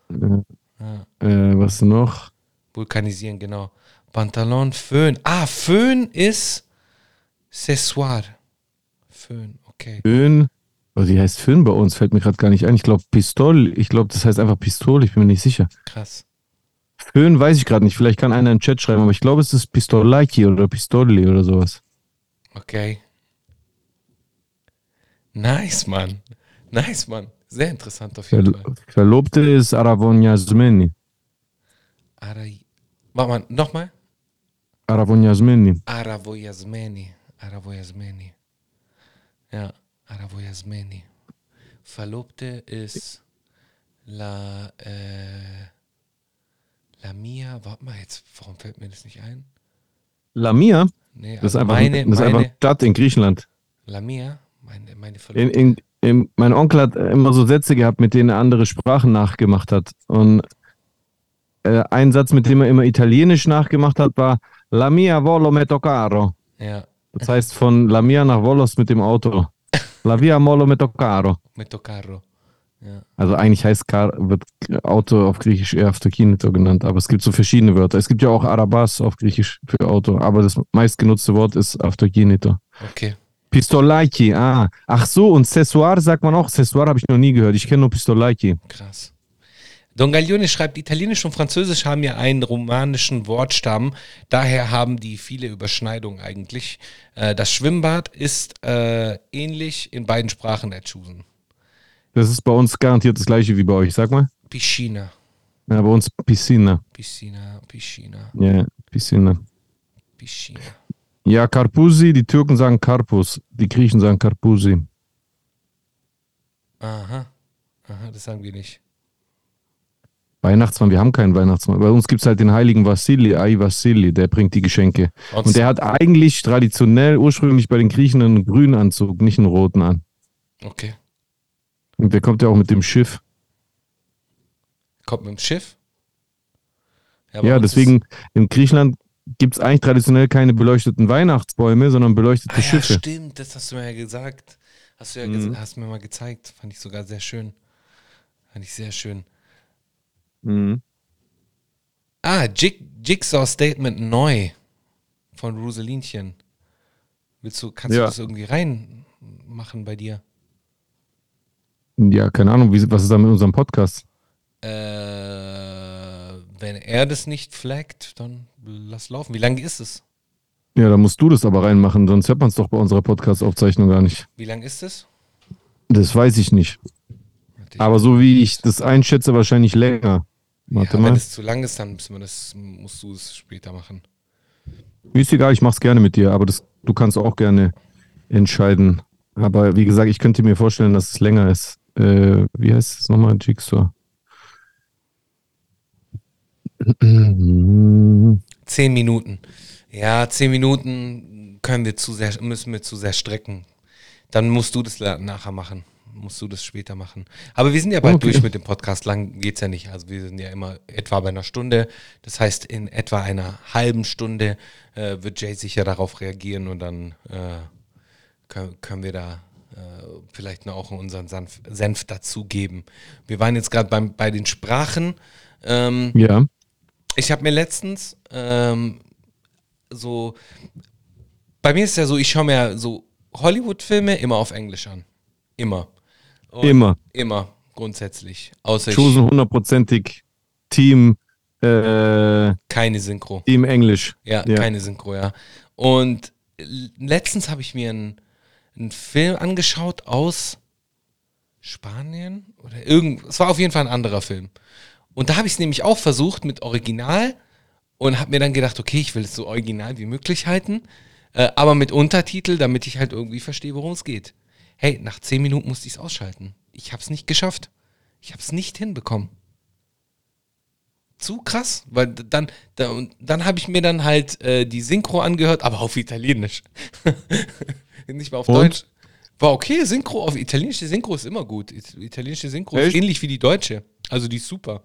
Äh, was noch?
Vulkanisieren, genau. Pantalon, Föhn. Ah, Föhn ist Cessoir. Föhn, okay.
Föhn. Oh, die heißt Föhn bei uns, fällt mir gerade gar nicht ein. Ich glaube Pistol. Ich glaube, das heißt einfach Pistol, ich bin mir nicht sicher.
Krass.
Föhn weiß ich gerade nicht. Vielleicht kann einer im Chat schreiben, aber ich glaube, es ist Pistolaki oder Pistoli oder sowas.
Okay. Nice, Mann. Nice, Mann. Sehr interessant auf jeden
Ver
Fall.
Verlobte ist Aravonyasmeni.
Ara Warte mal, nochmal?
Aravonyasmeni.
Aravoyasmeni. Aravoyasmeni. Ja, Aravoyasmeni. Verlobte ist La, äh, La Mia. Warte mal jetzt, warum fällt mir das nicht ein?
Lamia,
Nee,
das ist
also
einfach,
meine,
das ist einfach
meine,
Stadt in Griechenland.
La Mia, meine, meine
In,
Verlobte.
in, in, mein Onkel hat immer so Sätze gehabt, mit denen er andere Sprachen nachgemacht hat. Und äh, ein Satz, mit dem er immer Italienisch nachgemacht hat, war La mia volo metto caro.
ja,
Das heißt von La mia nach Volos mit dem Auto. La via molo metto caro.
mit Carro. Ja.
Also eigentlich heißt Car wird Auto auf Griechisch eher Avtokinito genannt, aber es gibt so verschiedene Wörter. Es gibt ja auch Arabas auf Griechisch für Auto, aber das meistgenutzte Wort ist Avtokinito.
Okay.
Pistolaki, ah. Ach so, und Cessoir sagt man auch. Cessoir habe ich noch nie gehört. Ich kenne nur Pistolaki.
Krass. Don Gaglione schreibt, Italienisch und Französisch haben ja einen romanischen Wortstamm, daher haben die viele Überschneidungen eigentlich. Äh, das Schwimmbad ist äh, ähnlich in beiden Sprachen erchusen.
Das ist bei uns garantiert das gleiche wie bei euch. Sag mal.
Piscina,
Ja, bei uns Piscina.
Piscina, Piscina,
Ja, Piscina.
Piscina.
Ja, Karpusi, die Türken sagen Karpus, die Griechen sagen Karpusi.
Aha, aha, das sagen wir nicht.
Weihnachtsmann, wir haben keinen Weihnachtsmann. Bei uns gibt es halt den heiligen Vassili, Ai Vassili, der bringt die Geschenke.
Und
Und der hat eigentlich traditionell ursprünglich bei den Griechen einen grünen Anzug, nicht einen roten an.
Okay.
Und der kommt ja auch mit dem Schiff.
Kommt mit dem Schiff?
Ja,
uns
deswegen in Griechenland gibt es eigentlich traditionell keine beleuchteten Weihnachtsbäume, sondern beleuchtete
ah, ja,
Schiffe.
stimmt, das hast du mir ja gesagt. Hast du ja
Mhm.
hast mir mal gezeigt. Fand ich sogar sehr schön. Fand ich sehr schön.
Mhm.
Ah, Jig Jigsaw Statement neu von Rosalinchen. Willst du, kannst
Ja.
du das irgendwie reinmachen bei dir?
Ja, keine Ahnung, wie, was ist da mit unserem Podcast?
Äh, wenn er das nicht flaggt, dann lass laufen. Wie lange ist es?
Ja, da musst du das aber reinmachen, sonst hört man es doch bei unserer Podcast-Aufzeichnung gar nicht.
Wie lang ist es?
Das weiß ich nicht. Aber so wie ich das einschätze, wahrscheinlich länger. Warte
ja, wenn
mal.
es zu lang ist, dann müssen wir das, musst du es später machen.
Mir ist egal, ich mach's gerne mit dir, aber das, du kannst auch gerne entscheiden. Aber wie gesagt, ich könnte mir vorstellen, dass es länger ist. Äh, wie heißt es nochmal? Jigsaw.
Zehn Minuten. Ja, zehn Minuten können wir zu sehr, müssen wir zu sehr strecken. Dann musst du das nachher machen. Musst du das später machen. Aber wir sind ja bald
Okay.
durch mit dem Podcast. Lang geht's ja nicht. Also wir sind ja immer etwa bei einer Stunde. Das heißt, in etwa einer halben Stunde äh, wird Jay sicher darauf reagieren und dann äh, können, können wir da äh, vielleicht noch auch unseren Senf, Senf dazugeben. Wir waren jetzt gerade bei den Sprachen. Ähm,
Ja.
Ich habe mir letztens ähm, so, bei mir ist ja so, ich schaue mir so Hollywood-Filme immer auf Englisch an. Immer. Und
Immer.
Immer, grundsätzlich. Außer
Chosen hundertprozentig Team, äh,
keine Synchro.
Team Englisch.
Ja,
Ja.
keine Synchro, ja. Und letztens habe ich mir einen, einen Film angeschaut aus Spanien oder irgend. Es war auf jeden Fall ein anderer Film. Und da habe ich es nämlich auch versucht mit Original und habe mir dann gedacht, okay, ich will es so original wie möglich halten. Äh, aber mit Untertitel, damit ich halt irgendwie verstehe, worum es geht. Hey, nach zehn Minuten musste ich es ausschalten. Ich habe es nicht geschafft. Ich habe es nicht hinbekommen. Zu krass, weil dann, dann, dann habe ich mir dann halt äh, die Synchro angehört, aber auf Italienisch. nicht mal auf
Und?
Deutsch. War okay, Synchro auf italienische Synchro ist immer gut. It- Italienische Synchro ist
Echt?
ähnlich wie die deutsche. Also die ist super.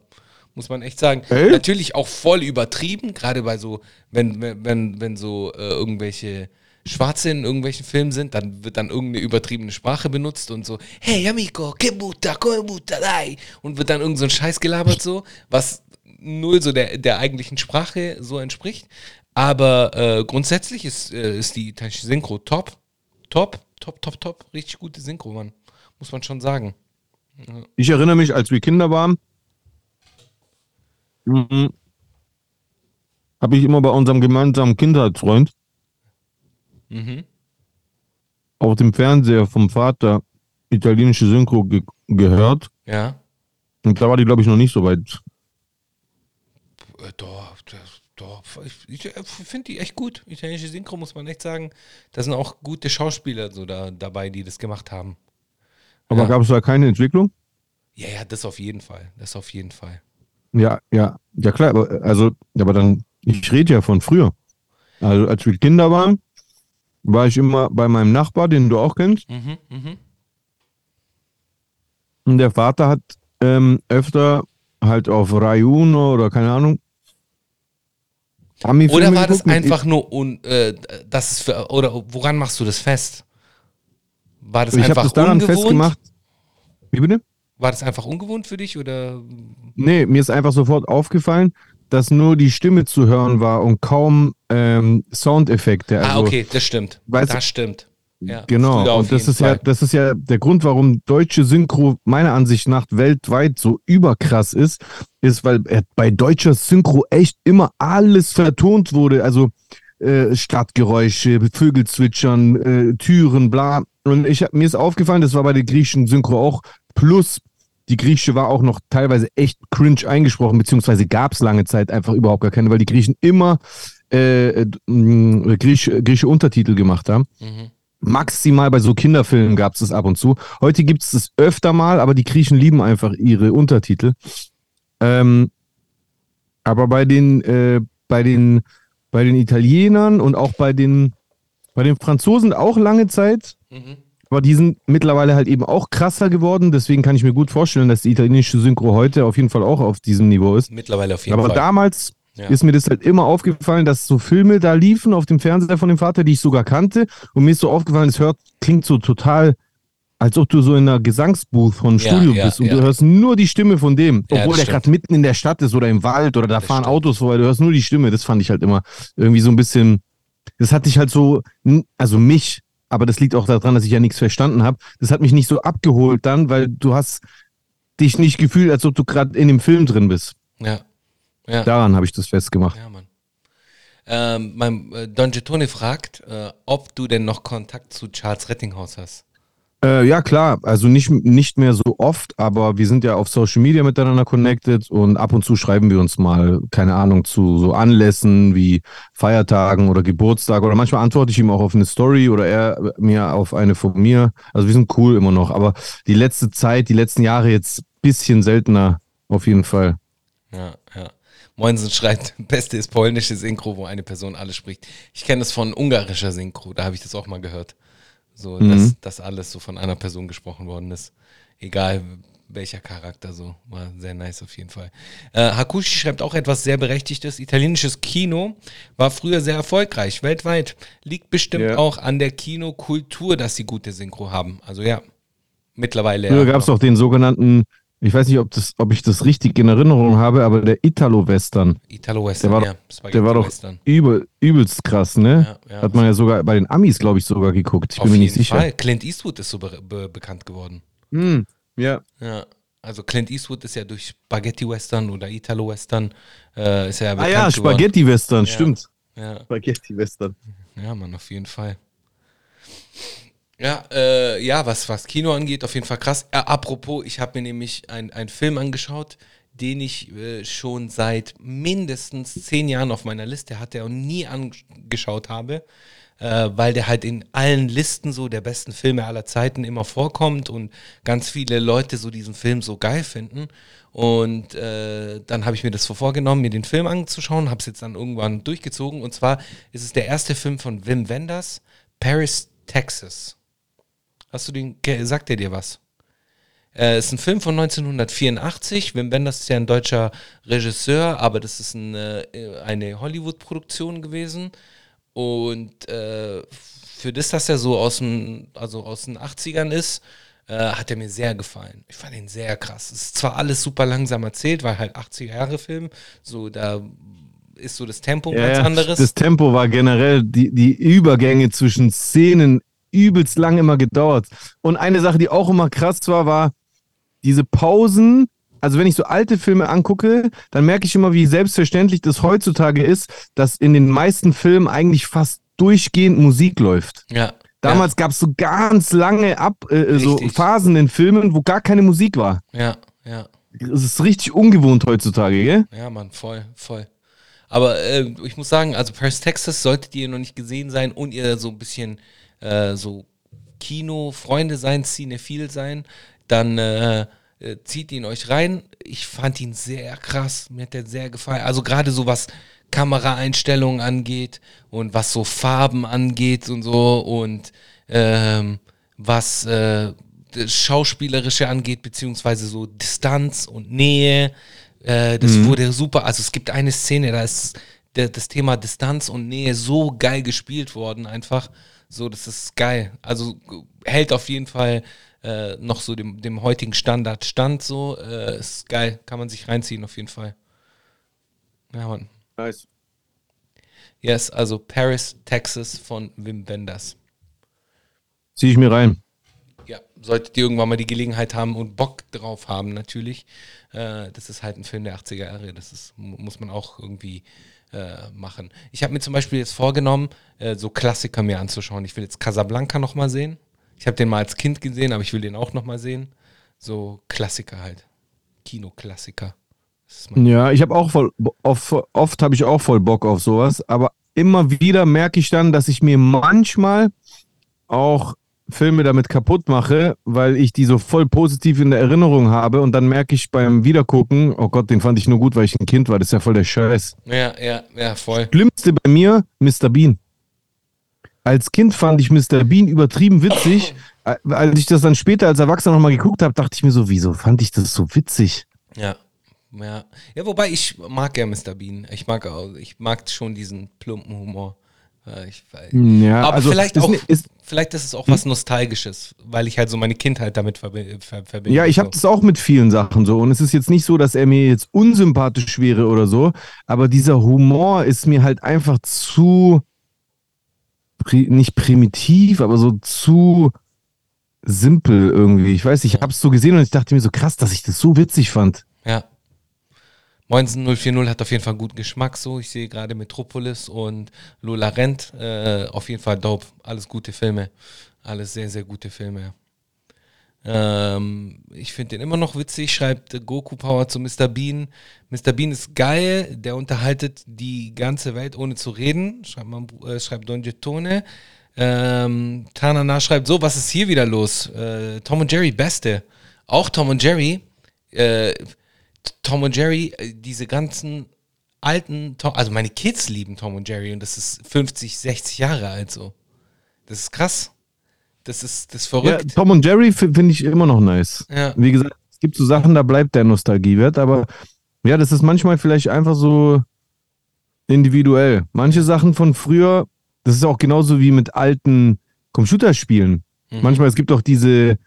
Muss man echt sagen.
Echt?
Natürlich auch voll übertrieben, gerade bei so, wenn, wenn, wenn, wenn so äh, irgendwelche Schwarze in irgendwelchen Filmen sind, dann wird dann irgendeine übertriebene Sprache benutzt und so, hey amico, que butta, come butta, dai. Und wird dann irgend so ein Scheiß gelabert so, was null so der, der eigentlichen Sprache so entspricht. Aber äh, grundsätzlich ist, äh, ist die italienische Synchro top. Top, top, top, top. Richtig gute Synchro, Mann. Muss man schon sagen.
Ich erinnere mich, als wir Kinder waren, mhm, habe ich immer bei unserem gemeinsamen Kindheitsfreund
Mhm.
auf dem Fernseher vom Vater italienische Synchro ge gehört.
Ja.
Und da war die, glaube ich, noch nicht so weit.
Äh, Doch, das, doch. Ich, ich finde die echt gut. Italienische Synchro muss man echt sagen. Da sind auch gute Schauspieler so da, dabei, die das gemacht haben.
Aber
Ja.
gab es da keine Entwicklung?
Ja, ja, das auf jeden Fall. Das auf jeden Fall.
Ja, ja, ja klar, aber also, aber dann, ich rede ja von früher. Also als wir Kinder waren, war ich immer bei meinem Nachbar, den du auch kennst.
Mhm, mhm.
Und der Vater hat ähm, öfter halt auf Rai Uno oder keine Ahnung.
Oder war das einfach nur, un, äh, das ist für, oder woran machst du das fest? War das
Ich habe
einfach
das daran
ungewohnt?
festgemacht. Wie bitte?
War das einfach ungewohnt für dich oder?
Nee, mir ist einfach sofort aufgefallen, dass nur die Stimme zu hören war und kaum ähm, Soundeffekte. Also,
ah, okay, das stimmt.
weißt du-
das stimmt. Ja,
Genau,
auf
und das ist ja, das ist ja der Grund, warum deutsche Synchro meiner Ansicht nach weltweit so überkrass ist, ist, weil äh, bei deutscher Synchro echt immer alles vertont wurde. Also äh, Stadtgeräusche, Vögel zwitschern, äh, Türen, bla. Und ich hab, mir ist aufgefallen, das war bei der griechischen Synchro auch. Plus, die griechische war auch noch teilweise echt cringe eingesprochen, beziehungsweise gab es lange Zeit einfach überhaupt gar keine, weil die Griechen immer äh, äh, mh, griech, griechische Untertitel gemacht haben.
Mhm.
Maximal bei so Kinderfilmen gab es das ab und zu. Heute gibt es das öfter mal, aber die Griechen lieben einfach ihre Untertitel. Ähm, aber bei den, äh, bei den, bei den Italienern und auch bei den, bei den Franzosen auch lange Zeit.
Mhm.
Aber die sind mittlerweile halt eben auch krasser geworden. Deswegen kann ich mir gut vorstellen, dass die italienische Synchro heute auf jeden Fall auch auf diesem Niveau ist.
Mittlerweile auf jeden
Aber
Fall.
damals
Ja.
ist mir das halt immer aufgefallen, dass so Filme da liefen auf dem Fernseher von dem Vater, die ich sogar kannte. Und mir ist so aufgefallen, es hört, klingt so total, als ob du so in einer Gesangsbooth von
Ja,
Studio
ja,
bist und du hörst nur die Stimme von dem, obwohl
das
der gerade mitten in der Stadt ist oder im Wald oder da fahren
stimmt.
Autos vorbei, du hörst nur die Stimme. Das fand ich halt immer irgendwie so ein bisschen, das hat dich halt so, also mich, aber das liegt auch daran, dass ich ja nichts verstanden habe. Das hat mich nicht so abgeholt dann, weil du hast dich nicht gefühlt, als ob du gerade in dem Film drin bist.
ja. Ja.
Daran habe ich das festgemacht.
Ja, Mann. Ähm, mein äh, Don Gittone fragt, äh, ob du denn noch Kontakt zu Charles Rettinghaus hast.
Äh, ja, klar. Also nicht, nicht mehr so oft, aber wir sind ja auf Social Media miteinander connected und ab und zu schreiben wir uns mal, keine Ahnung, zu so Anlässen wie Feiertagen oder Geburtstag oder manchmal antworte ich ihm auch auf eine Story oder er mir auf eine von mir. Also wir sind cool immer noch, aber die letzte Zeit, die letzten Jahre jetzt bisschen seltener auf jeden Fall.
Ja, ja. Moinsen schreibt, beste ist polnische Synchro, wo eine Person alles spricht. Ich kenne das von ungarischer Synchro, da habe ich das auch mal gehört. So,
Mhm.
dass, dass alles so von einer Person gesprochen worden ist. Egal welcher Charakter so. War sehr nice auf jeden Fall. Äh, Hakushi schreibt auch etwas sehr Berechtigtes. Italienisches Kino war früher sehr erfolgreich, weltweit. Liegt bestimmt
Ja.
auch an der Kinokultur, dass sie gute Synchro haben. Also ja, mittlerweile.
Früher
ja,
gab es auch den sogenannten, ich weiß nicht, ob, das, ob ich das richtig in Erinnerung habe, aber der Italo-Western.
Italo-Western,
Der war
ja.
doch- Der war doch übel, übelst krass, ne?
Ja, ja.
Hat man ja sogar bei den Amis, glaube ich, sogar geguckt. Ich
Auf
bin mir
jeden
nicht sicher.
Fall. Clint Eastwood ist so be be bekannt geworden.
Hm, ja.
Ja. Also Clint Eastwood ist ja durch Spaghetti-Western oder Italo-Western äh, ist er ja
Ah
bekannt
ja,
geworden.
Spaghetti-Western, stimmt.
Ja,
Spaghetti-Western.
ja, Mann, auf jeden Fall. Ja, äh, ja, was, was Kino angeht, auf jeden Fall krass. Äh, apropos, ich habe mir nämlich einen Film angeschaut, den ich äh, schon seit mindestens zehn Jahren auf meiner Liste hatte und nie angeschaut habe, äh, weil der halt in allen Listen so der besten Filme aller Zeiten immer vorkommt und ganz viele Leute so diesen Film so geil finden. Und äh, dann habe ich mir das vorgenommen, mir den Film anzuschauen, habe es jetzt dann irgendwann durchgezogen. Und zwar ist es der erste Film von Wim Wenders, Paris, Texas. Hast du den, sagt er dir was? Äh, ist ein Film von 1984. Wim Wenders ist ja ein deutscher Regisseur, aber das ist eine, äh, eine Hollywood-Produktion gewesen. Und äh, für das, dass er so aus, dem, also aus den 80ern ist, äh, hat er mir sehr gefallen. Ich fand ihn sehr krass. Es ist zwar alles super langsam erzählt, weil halt 80er Jahre Film, so da ist so das Tempo
Ja,
ganz anderes.
Das Tempo war generell, die, die Übergänge zwischen Szenen übelst lang immer gedauert. Und eine Sache, die auch immer krass war, war diese Pausen. Also wenn ich so alte Filme angucke, dann merke ich immer, wie selbstverständlich das heutzutage ist, dass in den meisten Filmen eigentlich fast durchgehend Musik läuft.
ja.
Damals gab es so ganz lange Ab, äh, so
Richtig.
Phasen in Filmen, wo gar keine Musik war.
Ja, ja.
Das ist richtig ungewohnt heutzutage, gell?
Ja, Mann, voll, voll. Aber äh, ich muss sagen, also Paris, Texas solltet ihr noch nicht gesehen sein und ihr so ein bisschen äh, so Kino-Freunde sein, cinephil sein, dann äh, äh, zieht ihn euch rein. Ich fand ihn sehr krass, mir hat der sehr gefallen. Also gerade so was Kameraeinstellungen angeht und was so Farben angeht und so und ähm, was äh, das Schauspielerische angeht, beziehungsweise so Distanz und Nähe. Äh, das wurde super. Also es gibt eine Szene, da ist der, das Thema Distanz und Nähe so geil gespielt worden, einfach. So, das ist geil. Also hält auf jeden Fall äh, noch so dem, dem heutigen Standard stand. So, äh, ist geil. Kann man sich reinziehen, auf jeden Fall. Ja, Mann.
Nice.
Yes, also Paris, Texas von Wim Wenders.
Zieh ich mir rein.
Ja, solltet ihr irgendwann mal die Gelegenheit haben und Bock drauf haben, natürlich. Äh, das ist halt ein Film der 80er Jahre. Das ist, mu- muss man auch irgendwie äh, machen. Ich habe mir zum Beispiel jetzt vorgenommen, äh, so Klassiker mir anzuschauen. Ich will jetzt Casablanca nochmal sehen. Ich habe den mal als Kind gesehen, aber ich will den auch nochmal sehen. So Klassiker halt. Kinoklassiker.
Ja, ich habe auch voll, oft, oft habe ich auch voll Bock auf sowas, aber immer wieder merke ich dann, dass ich mir manchmal auch Filme damit kaputt mache, weil ich die so voll positiv in der Erinnerung habe und dann merke ich beim Wiedergucken, oh Gott, den fand ich nur gut, weil ich ein Kind war, das ist ja voll der Scheiß.
ja, ja, ja, voll.
Schlimmste bei mir, Mr. Bean. Als Kind fand ich Mr. Bean übertrieben witzig. Äh, Als ich das dann später als Erwachsener nochmal geguckt habe, dachte ich mir so, wieso fand ich das so witzig?
Ja. Ja. ja, wobei ich mag ja Mr. Bean. Ich mag auch, ich mag schon diesen plumpen Humor. Äh, Ich, weil,
Ja,
aber
also
vielleicht
ist
auch,
ne- ist-
vielleicht ist es auch was Nostalgisches, weil ich halt so meine Kindheit damit ver verbinde.
Ja, ich habe
so.
das auch mit vielen Sachen so. Und es ist jetzt nicht so, dass er mir jetzt unsympathisch wäre oder so. Aber dieser Humor ist mir halt einfach zu, nicht primitiv, aber so zu simpel irgendwie. Ich weiß, ich habe es so gesehen und ich dachte mir so krass, dass ich das so witzig fand.
Ja. Moinsen 040 hat auf jeden Fall guten Geschmack so. Ich sehe gerade Metropolis und Lola Rent. Äh, auf jeden Fall dope. Alles gute Filme. Alles sehr, sehr gute Filme. Ähm, ich finde den immer noch witzig, schreibt Goku Power zu Mr. Bean. Mr. Bean ist geil, der unterhaltet die ganze Welt ohne zu reden, schreibt, man, äh, schreibt Don Getone. Ähm, Tanana schreibt so, was ist hier wieder los? Äh, Tom und Jerry, beste. Auch Tom und Jerry, äh, Tom und Jerry, äh, diese ganzen alten, Tom, also meine Kids lieben Tom und Jerry und das ist 50, 60 Jahre alt so. Das ist krass. Das ist, das ist
Ja,
verrückt.
Tom und Jerry fi- finde ich immer noch nice.
Ja.
Wie gesagt, es gibt so Sachen, da bleibt der Nostalgiewert, aber ja, das ist manchmal vielleicht einfach so individuell. Manche Sachen von früher, das ist auch genauso wie mit alten Computerspielen.
Mhm.
Manchmal, es gibt auch diese,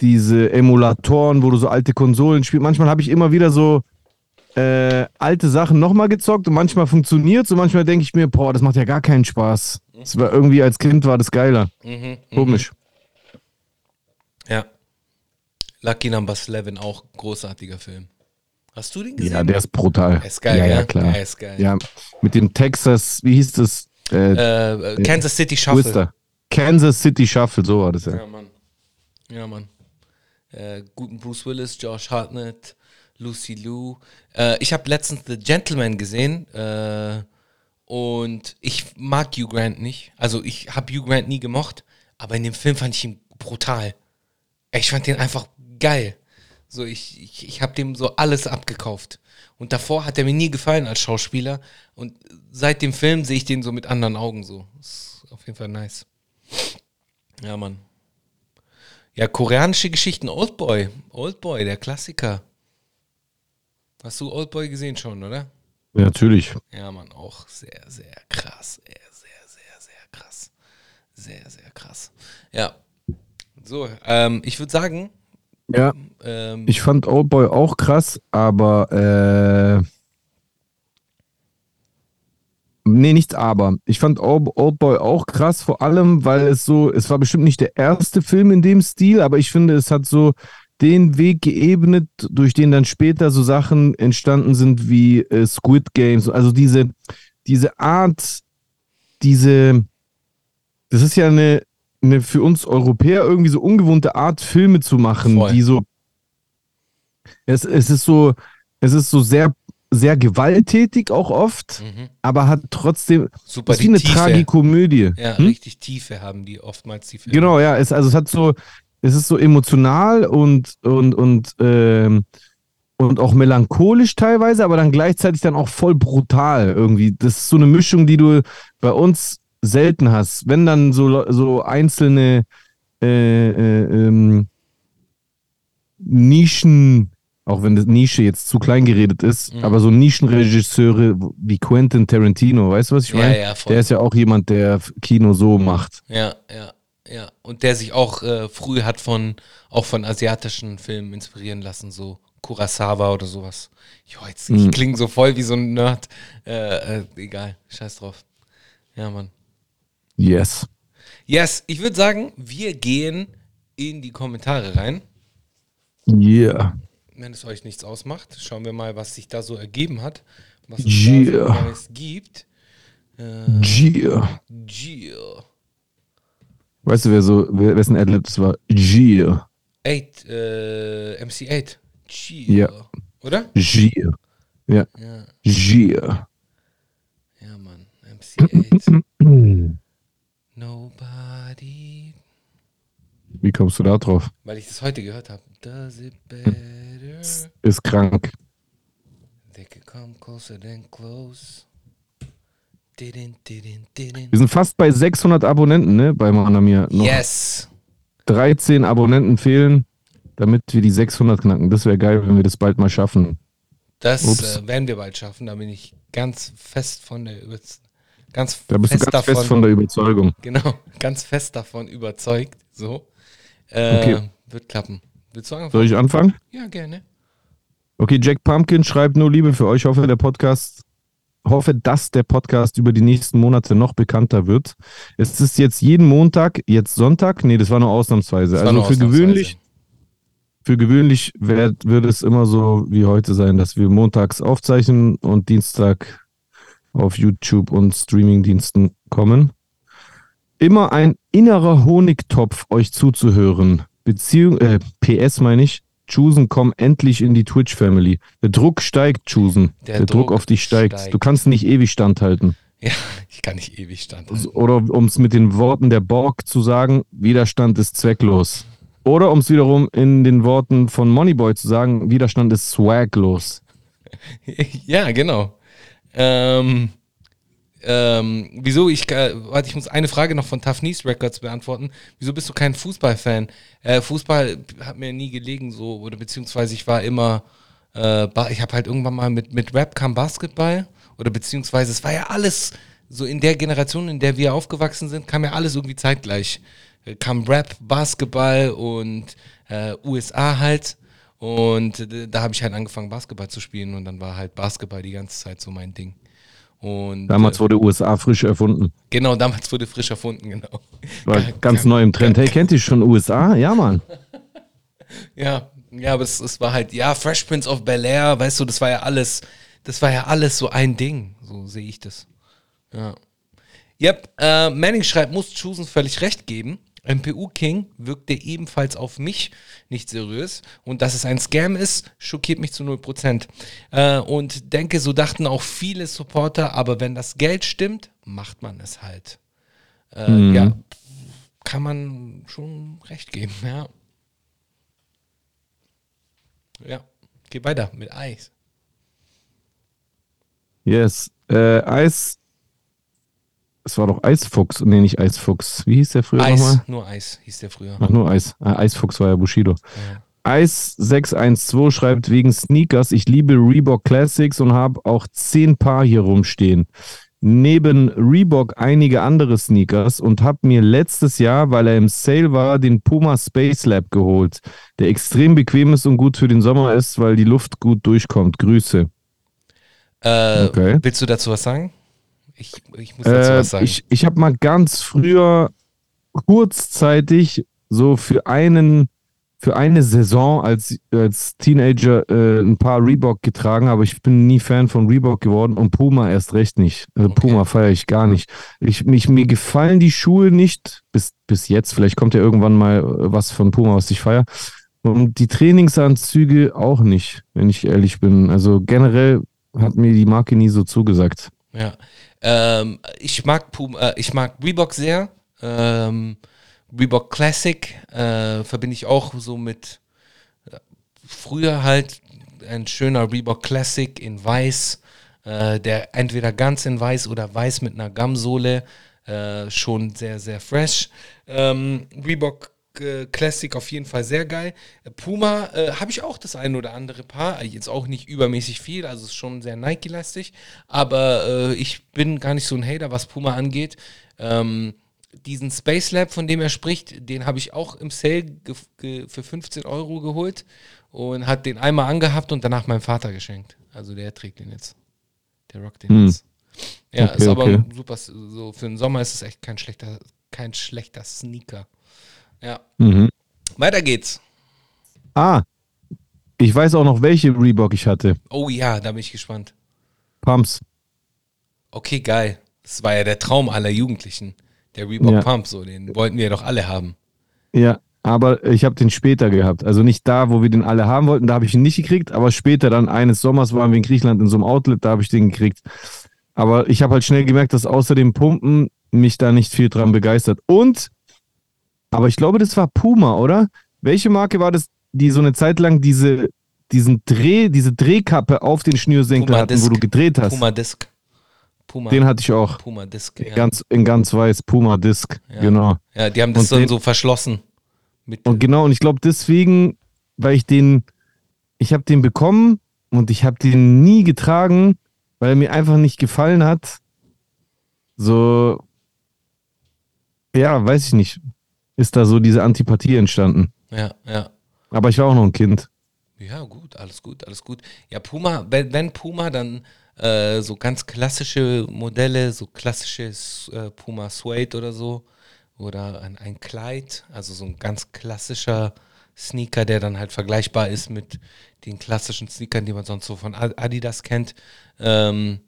diese Emulatoren, wo du so alte Konsolen spielst. Manchmal habe ich immer wieder so äh, alte Sachen nochmal gezockt und manchmal funktioniert und manchmal denke ich mir, boah, das macht ja gar keinen Spaß. Das war irgendwie als Kind war das geiler.
Mhm, mhm.
Komisch.
Ja. Lucky Number 11, auch großartiger Film. Hast du den gesehen?
Ja, der ist brutal.
Er ist geil,
ja, ja, klar.
Er ist geil.
Ja, mit dem Texas, wie hieß das? Äh,
Äh, Kansas City Shuffle.
Twister. Kansas City Shuffle, so war das ja.
Ja, Mann. Ja, Mann. Äh, guten Bruce Willis, Josh Hartnett, Lucy Liu. Äh, ich habe letztens The Gentleman gesehen äh, und ich mag Hugh Grant nicht. Also ich habe Hugh Grant nie gemocht, aber in dem Film fand ich ihn brutal. Ich fand den einfach geil. So, ich, ich, ich habe dem so alles abgekauft. Und davor hat er mir nie gefallen als Schauspieler. Und seit dem Film sehe ich den so mit anderen Augen so. Ist auf jeden Fall nice. Ja, Mann. Ja, koreanische Geschichten. Oldboy. Oldboy, der Klassiker. Hast du Oldboy gesehen schon, oder?
Ja, natürlich.
Ja, Mann, auch sehr, sehr krass. Sehr, sehr, sehr, sehr krass. Sehr, sehr krass. Ja. So, ähm, ich würde sagen,
Ja,
ähm,
ich fand Oldboy auch krass, aber äh, nee, nichts aber. Ich fand Old, Oldboy auch krass, vor allem, weil es so, es war bestimmt nicht der erste Film in dem Stil, aber ich finde, es hat so den Weg geebnet, durch den dann später so Sachen entstanden sind wie äh, Squid Games. Also diese, diese Art, diese, das ist ja eine, eine für uns Europäer irgendwie so ungewohnte Art, Filme zu machen,
Voll.
die so, es, es ist so, es ist so sehr, sehr gewalttätig auch oft,
mhm.
aber hat trotzdem,
super
ist wie eine
Tiefe.
Tragikomödie.
Ja,
Hm?
richtig Tiefe haben die oftmals die Filme.
Genau, ja, es, also es hat so, es ist so emotional und, und, und, ähm, und auch melancholisch teilweise, aber dann gleichzeitig dann auch voll brutal irgendwie. Das ist so eine Mischung, die du bei uns selten hast. Wenn dann so, so einzelne äh, äh, ähm, Nischen, auch wenn das Nische jetzt zu klein geredet ist,
Mhm.
aber so Nischenregisseure wie Quentin Tarantino, weißt du, was ich
Ja,
meine?
ja, voll.
Der ist ja auch jemand, der Kino so macht.
Ja, ja, ja. Und der sich auch äh, früh hat von, auch von asiatischen Filmen inspirieren lassen, so Kurosawa oder sowas. Jo, jetzt, ich
Mhm.
klinge so voll wie so ein Nerd. Äh, äh, egal, scheiß drauf. Ja, Mann.
Yes.
Yes, ich würde sagen, wir gehen in die Kommentare rein.
Yeah.
Wenn es euch nichts ausmacht, schauen wir mal, was sich da so ergeben hat. Was es
Yeah.
da so Neues gibt. Äh,
Yeah.
Gia.
Weißt du, wer so, wer, wessen Adlib das war? Gia.
8, äh, MC8. Gia.
Ja.
Oder?
Gia. Ja.
Ja,
Gia.
ja, Mann. MC8. Nobody.
Wie kommst du da drauf?
Weil ich das heute gehört habe. Does it better?
Ist krank.
They could come closer than close. Didn't, didn't, didn't.
Wir sind fast bei 600 Abonnenten, ne? Bei Manamia. Noch
Yes.
13 Abonnenten fehlen, damit wir die 600 knacken. Das wäre geil, wenn wir das bald mal schaffen.
Das äh, werden wir bald schaffen. Da bin ich ganz fest von der Über ganz
Da bist
fest
du ganz
davon.
fest von der Überzeugung.
genau, ganz fest davon überzeugt. So. Äh,
Okay.
Wird klappen. Willst du anfangen?
Soll ich anfangen?
Ja, gerne.
Okay, Jack Pumpkin schreibt nur Liebe für euch. Hoffe, der Podcast, hoffe, dass der Podcast über die nächsten Monate noch bekannter wird. Es ist jetzt jeden Montag, jetzt Sonntag. Nee, das war nur ausnahmsweise.
War
also
nur
für
ausnahmsweise.
gewöhnlich, für gewöhnlich wird, wird es immer so wie heute sein, dass wir montags aufzeichnen und Dienstag auf YouTube und Streamingdiensten kommen. Immer ein innerer Honigtopf, euch zuzuhören. Beziehung, äh, PS meine ich, Chusen, komm endlich in die Twitch-Family. Der Druck steigt, Chusen.
Der
Der, Druck,
Druck
auf dich steigt.
steigt.
Du kannst nicht ewig standhalten.
Ja, ich kann nicht ewig standhalten.
Oder um es mit den Worten der Borg zu sagen, Widerstand ist zwecklos. Oder um es wiederum in den Worten von Moneyboy zu sagen, Widerstand ist swaglos.
ja, genau. Ähm, ähm, wieso ich, äh, warte, ich muss eine Frage noch von Knees Records beantworten. Wieso bist du kein Fußballfan? Äh, Fußball hat mir nie gelegen, so, oder beziehungsweise ich war immer, äh, ich habe halt irgendwann mal mit, mit Rap kam Basketball, oder beziehungsweise es war ja alles, so in der Generation, in der wir aufgewachsen sind, kam ja alles irgendwie zeitgleich. Äh, kam Rap, Basketball und äh, USA halt. Und äh, da habe ich halt angefangen, Basketball zu spielen und dann war halt Basketball die ganze Zeit so mein Ding. Und
Damals
äh,
wurde USA frisch erfunden.
genau, damals wurde frisch erfunden, genau.
War
Ga-
ganz
ga-
neu im Trend. Hey, kennt ihr schon USA? Ja, Mann.
Ja, ja, aber es, es war halt, ja, Fresh Prince of Bel Air, weißt du, das war ja alles, das war ja alles so ein Ding. So sehe ich das. Ja. Yep, äh, Manning schreibt, muss Chusen völlig recht geben. MPU King wirkte ebenfalls auf mich nicht seriös. Und dass es ein Scam ist, schockiert mich zu 0%. Äh, und denke, so dachten auch viele Supporter, aber wenn das Geld stimmt, macht man es halt. Äh,
Mhm.
Ja, kann man schon recht geben, ja. Ja, geh weiter mit Eis.
Yes. Äh, Eis. Es war doch Eisfuchs. Nee, nicht Eisfuchs. Wie hieß der früher
Eis,
nochmal?
nur Eis hieß der früher.
Ach, nur Eis. Ah, Eisfuchs war ja Bushido.
Ja.
Eis612 schreibt wegen Sneakers, ich liebe Reebok Classics und habe auch zehn Paar hier rumstehen. Neben Reebok einige andere Sneakers und habe mir letztes Jahr, weil er im Sale war, den Puma Space Lab geholt, der extrem bequem ist und gut für den Sommer ist, weil die Luft gut durchkommt. Grüße.
Äh,
Okay.
Willst du dazu was sagen? Ich, ich muss dazu
Äh,
was sagen.
ich ich habe mal ganz früher kurzzeitig so für einen für eine Saison als, als Teenager äh, ein paar Reebok getragen, aber ich bin nie Fan von Reebok geworden und Puma erst recht nicht. Also
Okay.
Puma feiere ich gar nicht. Ich, mich, mir gefallen die Schuhe nicht bis, bis jetzt. Vielleicht kommt ja irgendwann mal äh, was von Puma, was ich feiere. Und die Trainingsanzüge auch nicht, wenn ich ehrlich bin. Also generell hat mir die Marke nie so zugesagt.
Ja. Ähm, ich mag Puma, äh, ich mag Reebok sehr. Ähm, Reebok Classic äh, verbinde ich auch so mit äh, früher halt ein schöner Reebok Classic in weiß, äh, der entweder ganz in weiß oder weiß mit einer Gamsohle, äh, schon sehr, sehr fresh. Ähm, Reebok Classic auf jeden Fall sehr geil. Äh, Puma äh, habe ich auch das ein oder andere Paar, äh, jetzt auch nicht übermäßig viel, also ist schon sehr Nike-lastig, aber äh, ich bin gar nicht so ein Hater, was Puma angeht. Ähm, diesen Space Lab, von dem er spricht, den habe ich auch im Sale für 15 Euro geholt und hat den einmal angehabt und danach meinem Vater geschenkt. Also der trägt den jetzt. Der rockt den
Hm.
jetzt. Ja,
Okay,
ist aber
okay.
super. So für den Sommer ist es echt kein schlechter, kein schlechter Sneaker. Ja.
Mhm.
Weiter geht's.
Ah, ich weiß auch noch, welche Reebok ich hatte.
Oh ja, da bin ich gespannt.
Pumps.
Okay, geil. Das war ja der Traum aller Jugendlichen. Der Reebok
Ja.
Pump, so, den wollten wir doch alle haben.
Ja, aber ich habe den später gehabt. Also nicht da, wo wir den alle haben wollten, da habe ich ihn nicht gekriegt, aber später dann eines Sommers waren wir in Griechenland in so einem Outlet, da habe ich den gekriegt. Aber ich habe halt schnell gemerkt, dass außer dem Pumpen mich da nicht viel dran begeistert. Und, aber ich glaube, das war Puma, oder? Welche Marke war das, die so eine Zeit lang diese, diesen Dreh, diese Drehkappe auf den Schnürsenkel
Puma
hatten, wo du gedreht hast?
Puma Disc. Puma,
Den hatte ich auch.
Puma Disc.
In
Ja.
ganz, in ganz weiß, Puma Disc,
Ja.
genau.
ja, die haben das
Und
dann
den-
so verschlossen.
Und genau, und ich glaube deswegen, weil ich den, ich habe den bekommen und ich habe den nie getragen, weil er mir einfach nicht gefallen hat. So, ja, weiß ich nicht, ist da so diese Antipathie entstanden.
ja, ja.
Aber ich war auch noch ein Kind.
Ja, gut, alles gut, alles gut. Ja, Puma, wenn, wenn Puma, dann äh, so ganz klassische Modelle, so klassisches äh, Puma Suede oder so. Oder ein, ein Kleid, also so ein ganz klassischer Sneaker, der dann halt vergleichbar ist mit den klassischen Sneakern, die man sonst so von Ad- Adidas kennt. Ähm,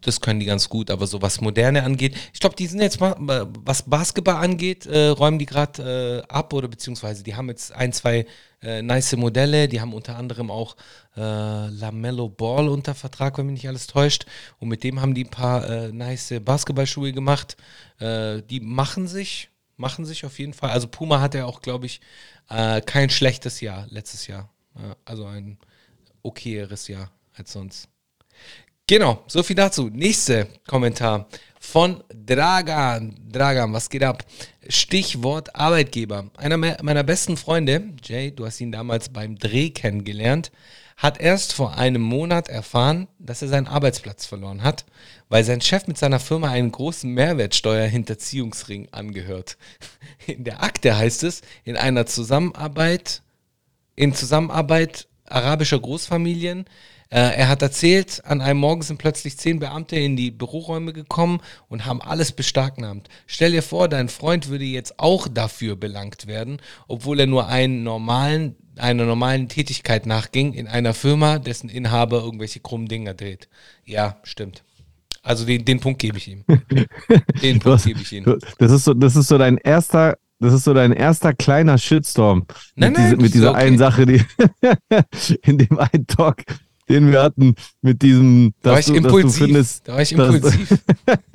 das können die ganz gut, aber so was Moderne angeht, ich glaube, die sind jetzt mal, was Basketball angeht, äh, räumen die gerade äh, ab oder beziehungsweise die haben jetzt ein, zwei äh, nice Modelle, die haben unter anderem auch äh, Lamello Ball unter Vertrag, wenn mich nicht alles täuscht. Und mit dem haben die ein paar äh, nice Basketballschuhe gemacht, äh, die machen sich, machen sich auf jeden Fall, also Puma hatte ja auch, glaube ich, äh, kein schlechtes Jahr letztes Jahr, äh, also ein okayeres Jahr als sonst. Genau, so viel dazu. Nächster Kommentar von Dragan. Dragan, was geht ab? Stichwort Arbeitgeber. Einer me- meiner besten Freunde, Jay, du hast ihn damals beim Dreh kennengelernt, hat erst vor einem Monat erfahren, dass er seinen Arbeitsplatz verloren hat, weil sein Chef mit seiner Firma einen großen Mehrwertsteuerhinterziehungsring angehört. In der Akte heißt es, in einer Zusammenarbeit in Zusammenarbeit arabischer Großfamilien. Äh, er hat erzählt, an einem Morgen sind plötzlich zehn Beamte in die Büroräume gekommen und haben alles beschlagnahmt. Stell dir vor, dein Freund würde jetzt auch dafür belangt werden, obwohl er nur einen normalen, einer normalen Tätigkeit nachging in einer Firma, dessen Inhaber irgendwelche krummen Dinger dreht. Ja, stimmt. Also den, den Punkt gebe ich ihm. Den Punkt gebe ich ihm.
Das ist so, das ist so dein erster das ist so dein erster kleiner Shitstorm.
Nein,
mit,
nein,
diese, mit dieser
okay.
einen Sache, die in dem einen Talk, den wir hatten, mit diesem,
Da war
dass
ich
du, dass du
impulsiv.
findest,
da war ich
dass-
impulsiv.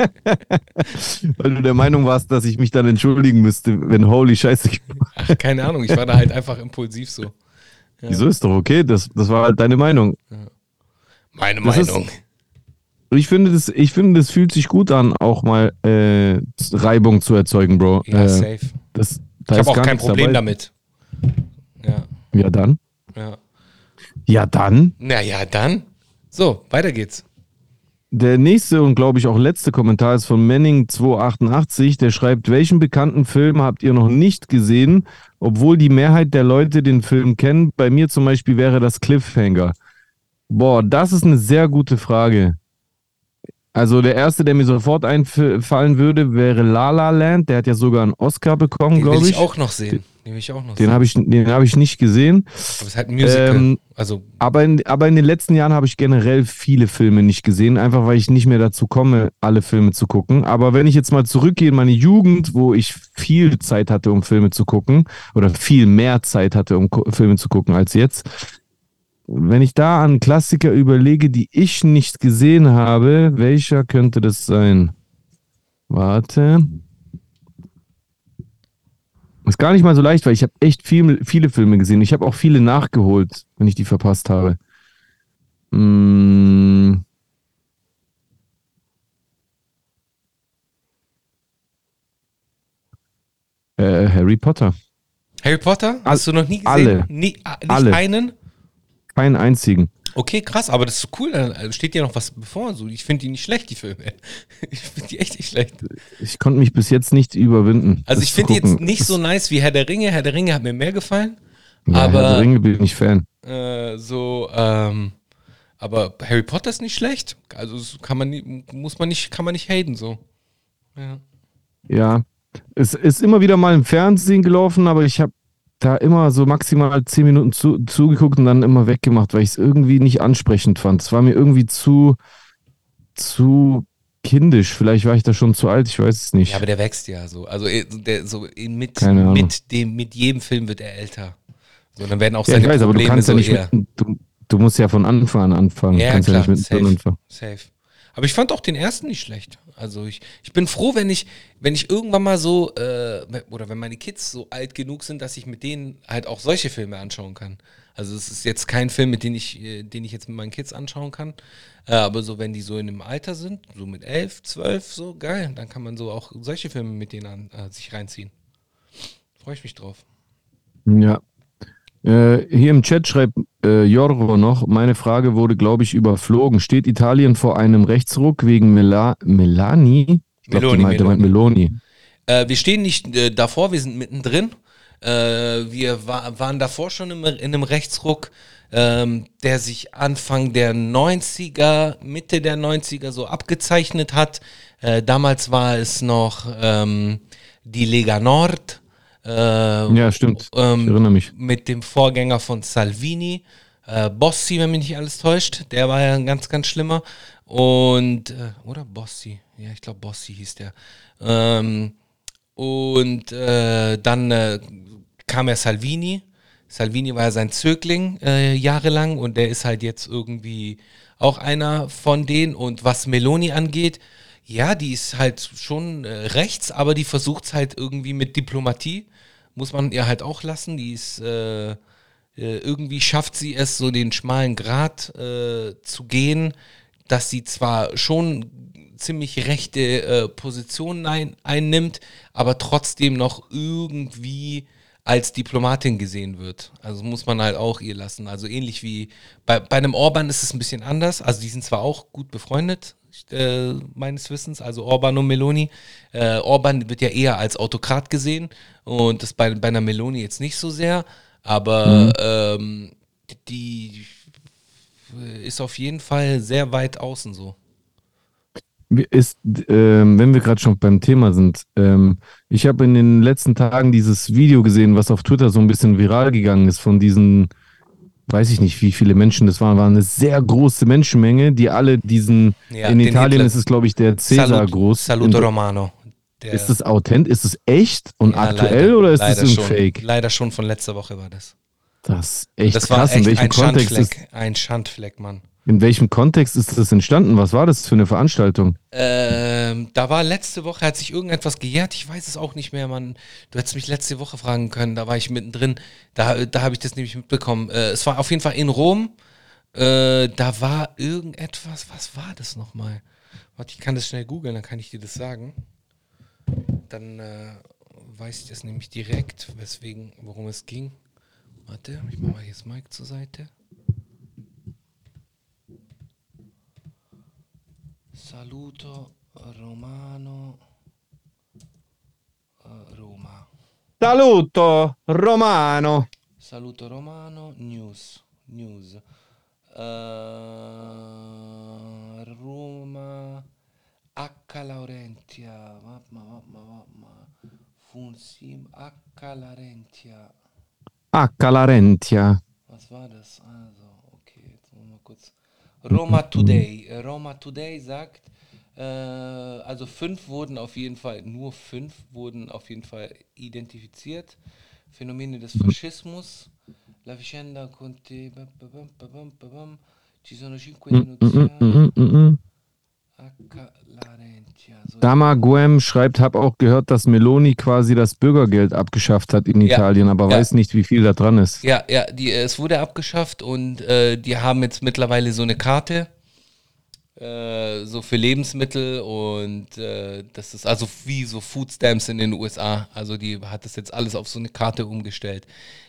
weil du der Meinung warst, dass ich mich dann entschuldigen müsste, wenn Holy Scheiße.
Ach, keine Ahnung, ich war da halt einfach impulsiv so. Ja.
Wieso ist doch okay? Das, das war halt deine Meinung.
Meine
Das ist-
Meinung.
Und ich finde, das, ich finde, das fühlt sich gut an, auch mal äh, Reibung zu erzeugen, Bro.
Ja,
äh,
safe.
das, da
Ich
ist
habe auch kein Problem
dabei.
damit. Ja,
Ja, dann.
ja.
Ja, dann.
Naja, dann. So, weiter geht's.
Der nächste und glaube ich auch letzte Kommentar ist von Manning288. Der schreibt, welchen bekannten Film habt ihr noch nicht gesehen, obwohl die Mehrheit der Leute den Film kennen? Bei mir zum Beispiel wäre das Cliffhanger. Boah, das ist eine sehr gute Frage. Also der erste, der mir sofort einfallen würde, wäre La La Land. Der hat ja sogar einen Oscar bekommen,
Den
glaube
ich
ich.
auch noch sehen. Den will ich auch noch
Den
sehen.
habe ich, den hab ich nicht gesehen.
Aber es halt ein Musical.
Ähm,
also,
Aber in, aber in den letzten Jahren habe ich generell viele Filme nicht gesehen, einfach weil ich nicht mehr dazu komme, alle Filme zu gucken. Aber wenn ich jetzt mal zurückgehe in meine Jugend, wo ich viel Zeit hatte, um Filme zu gucken, oder viel mehr Zeit hatte, um Filme zu gucken als jetzt, wenn ich da an Klassiker überlege, die ich nicht gesehen habe, welcher könnte das sein? Warte. Ist gar nicht mal so leicht, weil ich habe echt viel, viele Filme gesehen. Ich habe auch viele nachgeholt, wenn ich die verpasst habe. Mm. Äh, Harry Potter.
Harry Potter? Hast du noch nie gesehen?
alle.
Nie, ah, nicht
Alle.
einen?
Keinen einzigen.
Okay, krass, aber das ist so cool. Da steht ja noch was bevor. So, ich finde die nicht schlecht, die Filme. Ich finde die echt nicht schlecht.
Ich konnte mich bis jetzt nicht überwinden.
Also ich finde die jetzt nicht so nice wie Herr der Ringe. Herr der Ringe hat mir mehr gefallen.
Ja, Herr
aber
der Ringe bin ich Fan.
äh, so, ähm, aber Harry Potter ist nicht schlecht. Also kann man muss man nicht, kann man nicht haten so. Ja.
Ja. Es ist immer wieder mal im Fernsehen gelaufen, aber ich habe da immer so maximal zehn Minuten zu, zugeguckt und dann immer weggemacht, weil ich es irgendwie nicht ansprechend fand. Es war mir irgendwie zu, zu kindisch. Vielleicht war ich da schon zu alt, ich weiß es nicht.
Ja, aber der wächst ja so. Also eh, der, so mit, mit, dem, mit jedem Film wird er älter. So, dann werden auch
Ja,
seine
ich weiß, aber du
Probleme
kannst ja
so
nicht
eher.
mit, du, du musst ja von Anfang an anfangen.
Ja,
du kannst
klar,
ja nicht mit
safe.
anfangen.
Safe. Aber ich fand auch den ersten nicht schlecht. Also ich, ich bin froh, wenn ich, wenn ich irgendwann mal so, äh, oder wenn meine Kids so alt genug sind, dass ich mit denen halt auch solche Filme anschauen kann. Also es ist jetzt kein Film, mit dem ich, äh, den ich jetzt mit meinen Kids anschauen kann. Äh, aber so, wenn die so in einem Alter sind, so mit elf, zwölf, so geil, dann kann man so auch solche Filme mit denen an, äh, sich reinziehen. Freue ich mich drauf.
Ja. Äh, hier im Chat schreibt äh, Jorgo noch, meine Frage wurde, glaube ich, überflogen. Steht Italien vor einem Rechtsruck wegen Mela Melani? Ich glaube,
Meloni,
die meinte, meint Meloni.
Äh, wir stehen nicht äh, davor, wir sind mittendrin. Äh, wir wa waren davor schon im, in einem Rechtsruck, ähm, der sich Anfang der 90er, Mitte der 90er so abgezeichnet hat. Äh, damals war es noch ähm, die Lega Nord. Äh,
Ja, stimmt.
ähm,
ich erinnere mich.
mit dem Vorgänger von Salvini, äh, Bossi, wenn mich nicht alles täuscht. Der war ja ein ganz, ganz schlimmer. Und, äh, oder Bossi? Ja, ich glaube, Bossi hieß der. Ähm, und äh, dann äh, kam ja Salvini. Salvini war ja sein Zögling äh, jahrelang und der ist halt jetzt irgendwie auch einer von denen. Und was Meloni angeht, ja, die ist halt schon äh, rechts, aber die versucht es halt irgendwie mit Diplomatie. Muss man ihr halt auch lassen. Die ist äh, äh, irgendwie schafft sie es, so den schmalen Grat äh, zu gehen, dass sie zwar schon ziemlich rechte äh, Positionen ein, einnimmt, aber trotzdem noch irgendwie als Diplomatin gesehen wird. Also muss man halt auch ihr lassen. Also ähnlich wie bei, bei einem Orban ist es ein bisschen anders. Also die sind zwar auch gut befreundet, äh, meines Wissens, also Orban und Meloni. Äh, Orban wird ja eher als Autokrat gesehen und das bei, bei einer Meloni jetzt nicht so sehr. Aber ähm, die ist auf jeden Fall sehr weit außen so.
Ist, ähm, wenn wir gerade schon beim Thema sind, ähm, ich habe in den letzten Tagen dieses Video gesehen, was auf Twitter so ein bisschen viral gegangen ist, von diesen, weiß ich nicht, wie viele Menschen das waren, war eine sehr große Menschenmenge, die alle diesen,
Ja,
in Italien
Hitler-
ist es, glaube ich, der Cäsar
Salut,
groß.
Saluto
in,
Romano.
Ist das authentisch? Ist es echt und
Ja,
aktuell
leider,
oder ist das ein
schon,
Fake?
Leider schon von letzter Woche war das.
Das ist echt
Das war
krass. in
echt
welchem
ein
Kontext ist,
Schandfleck. Ein Schandfleck, Mann.
In welchem Kontext ist das entstanden? Was war das für eine Veranstaltung?
Ähm, da war letzte Woche, hat sich irgendetwas gejährt, ich weiß es auch nicht mehr, Mann. Du hättest mich letzte Woche fragen können, da war ich mittendrin. Da, da habe ich das nämlich mitbekommen. Äh, es war auf jeden Fall in Rom. Äh, da war irgendetwas, was war das nochmal? Warte, ich kann das schnell googeln, dann kann ich dir das sagen. Dann äh, weiß ich das nämlich direkt, weswegen, worum es ging. Warte, ich mache mal jetzt Mike zur Seite. Saluto Romano eh, Roma.
Saluto Romano.
Saluto Romano News. News. Eh, Roma H Laurentia. Mamma, mamma, mamma. Funsim H Laurentia.
H. Larentia.
Was war das? Also, okay, jetzt wollen wir kurz. Roma Today. Äh, Roma Today sagt, äh, also fünf wurden auf jeden Fall, nur fünf wurden auf jeden Fall identifiziert. Phänomene des Faschismus. La vicenda bam, bam. Ci sono cinque
Mm,
denunziati.
mm, mm, mm.
H. Larentia. So,
Dama Guem schreibt, hab auch gehört, dass Meloni quasi das Bürgergeld abgeschafft hat in
Ja.
Italien, aber
Ja.
weiß nicht, wie viel da dran ist.
Ja, ja, die, äh, es wurde abgeschafft und äh, die haben jetzt mittlerweile so eine Karte, äh, so für Lebensmittel und äh, das ist also wie so Food Stamps in den USA. Also die hat das jetzt alles auf so eine Karte umgestellt.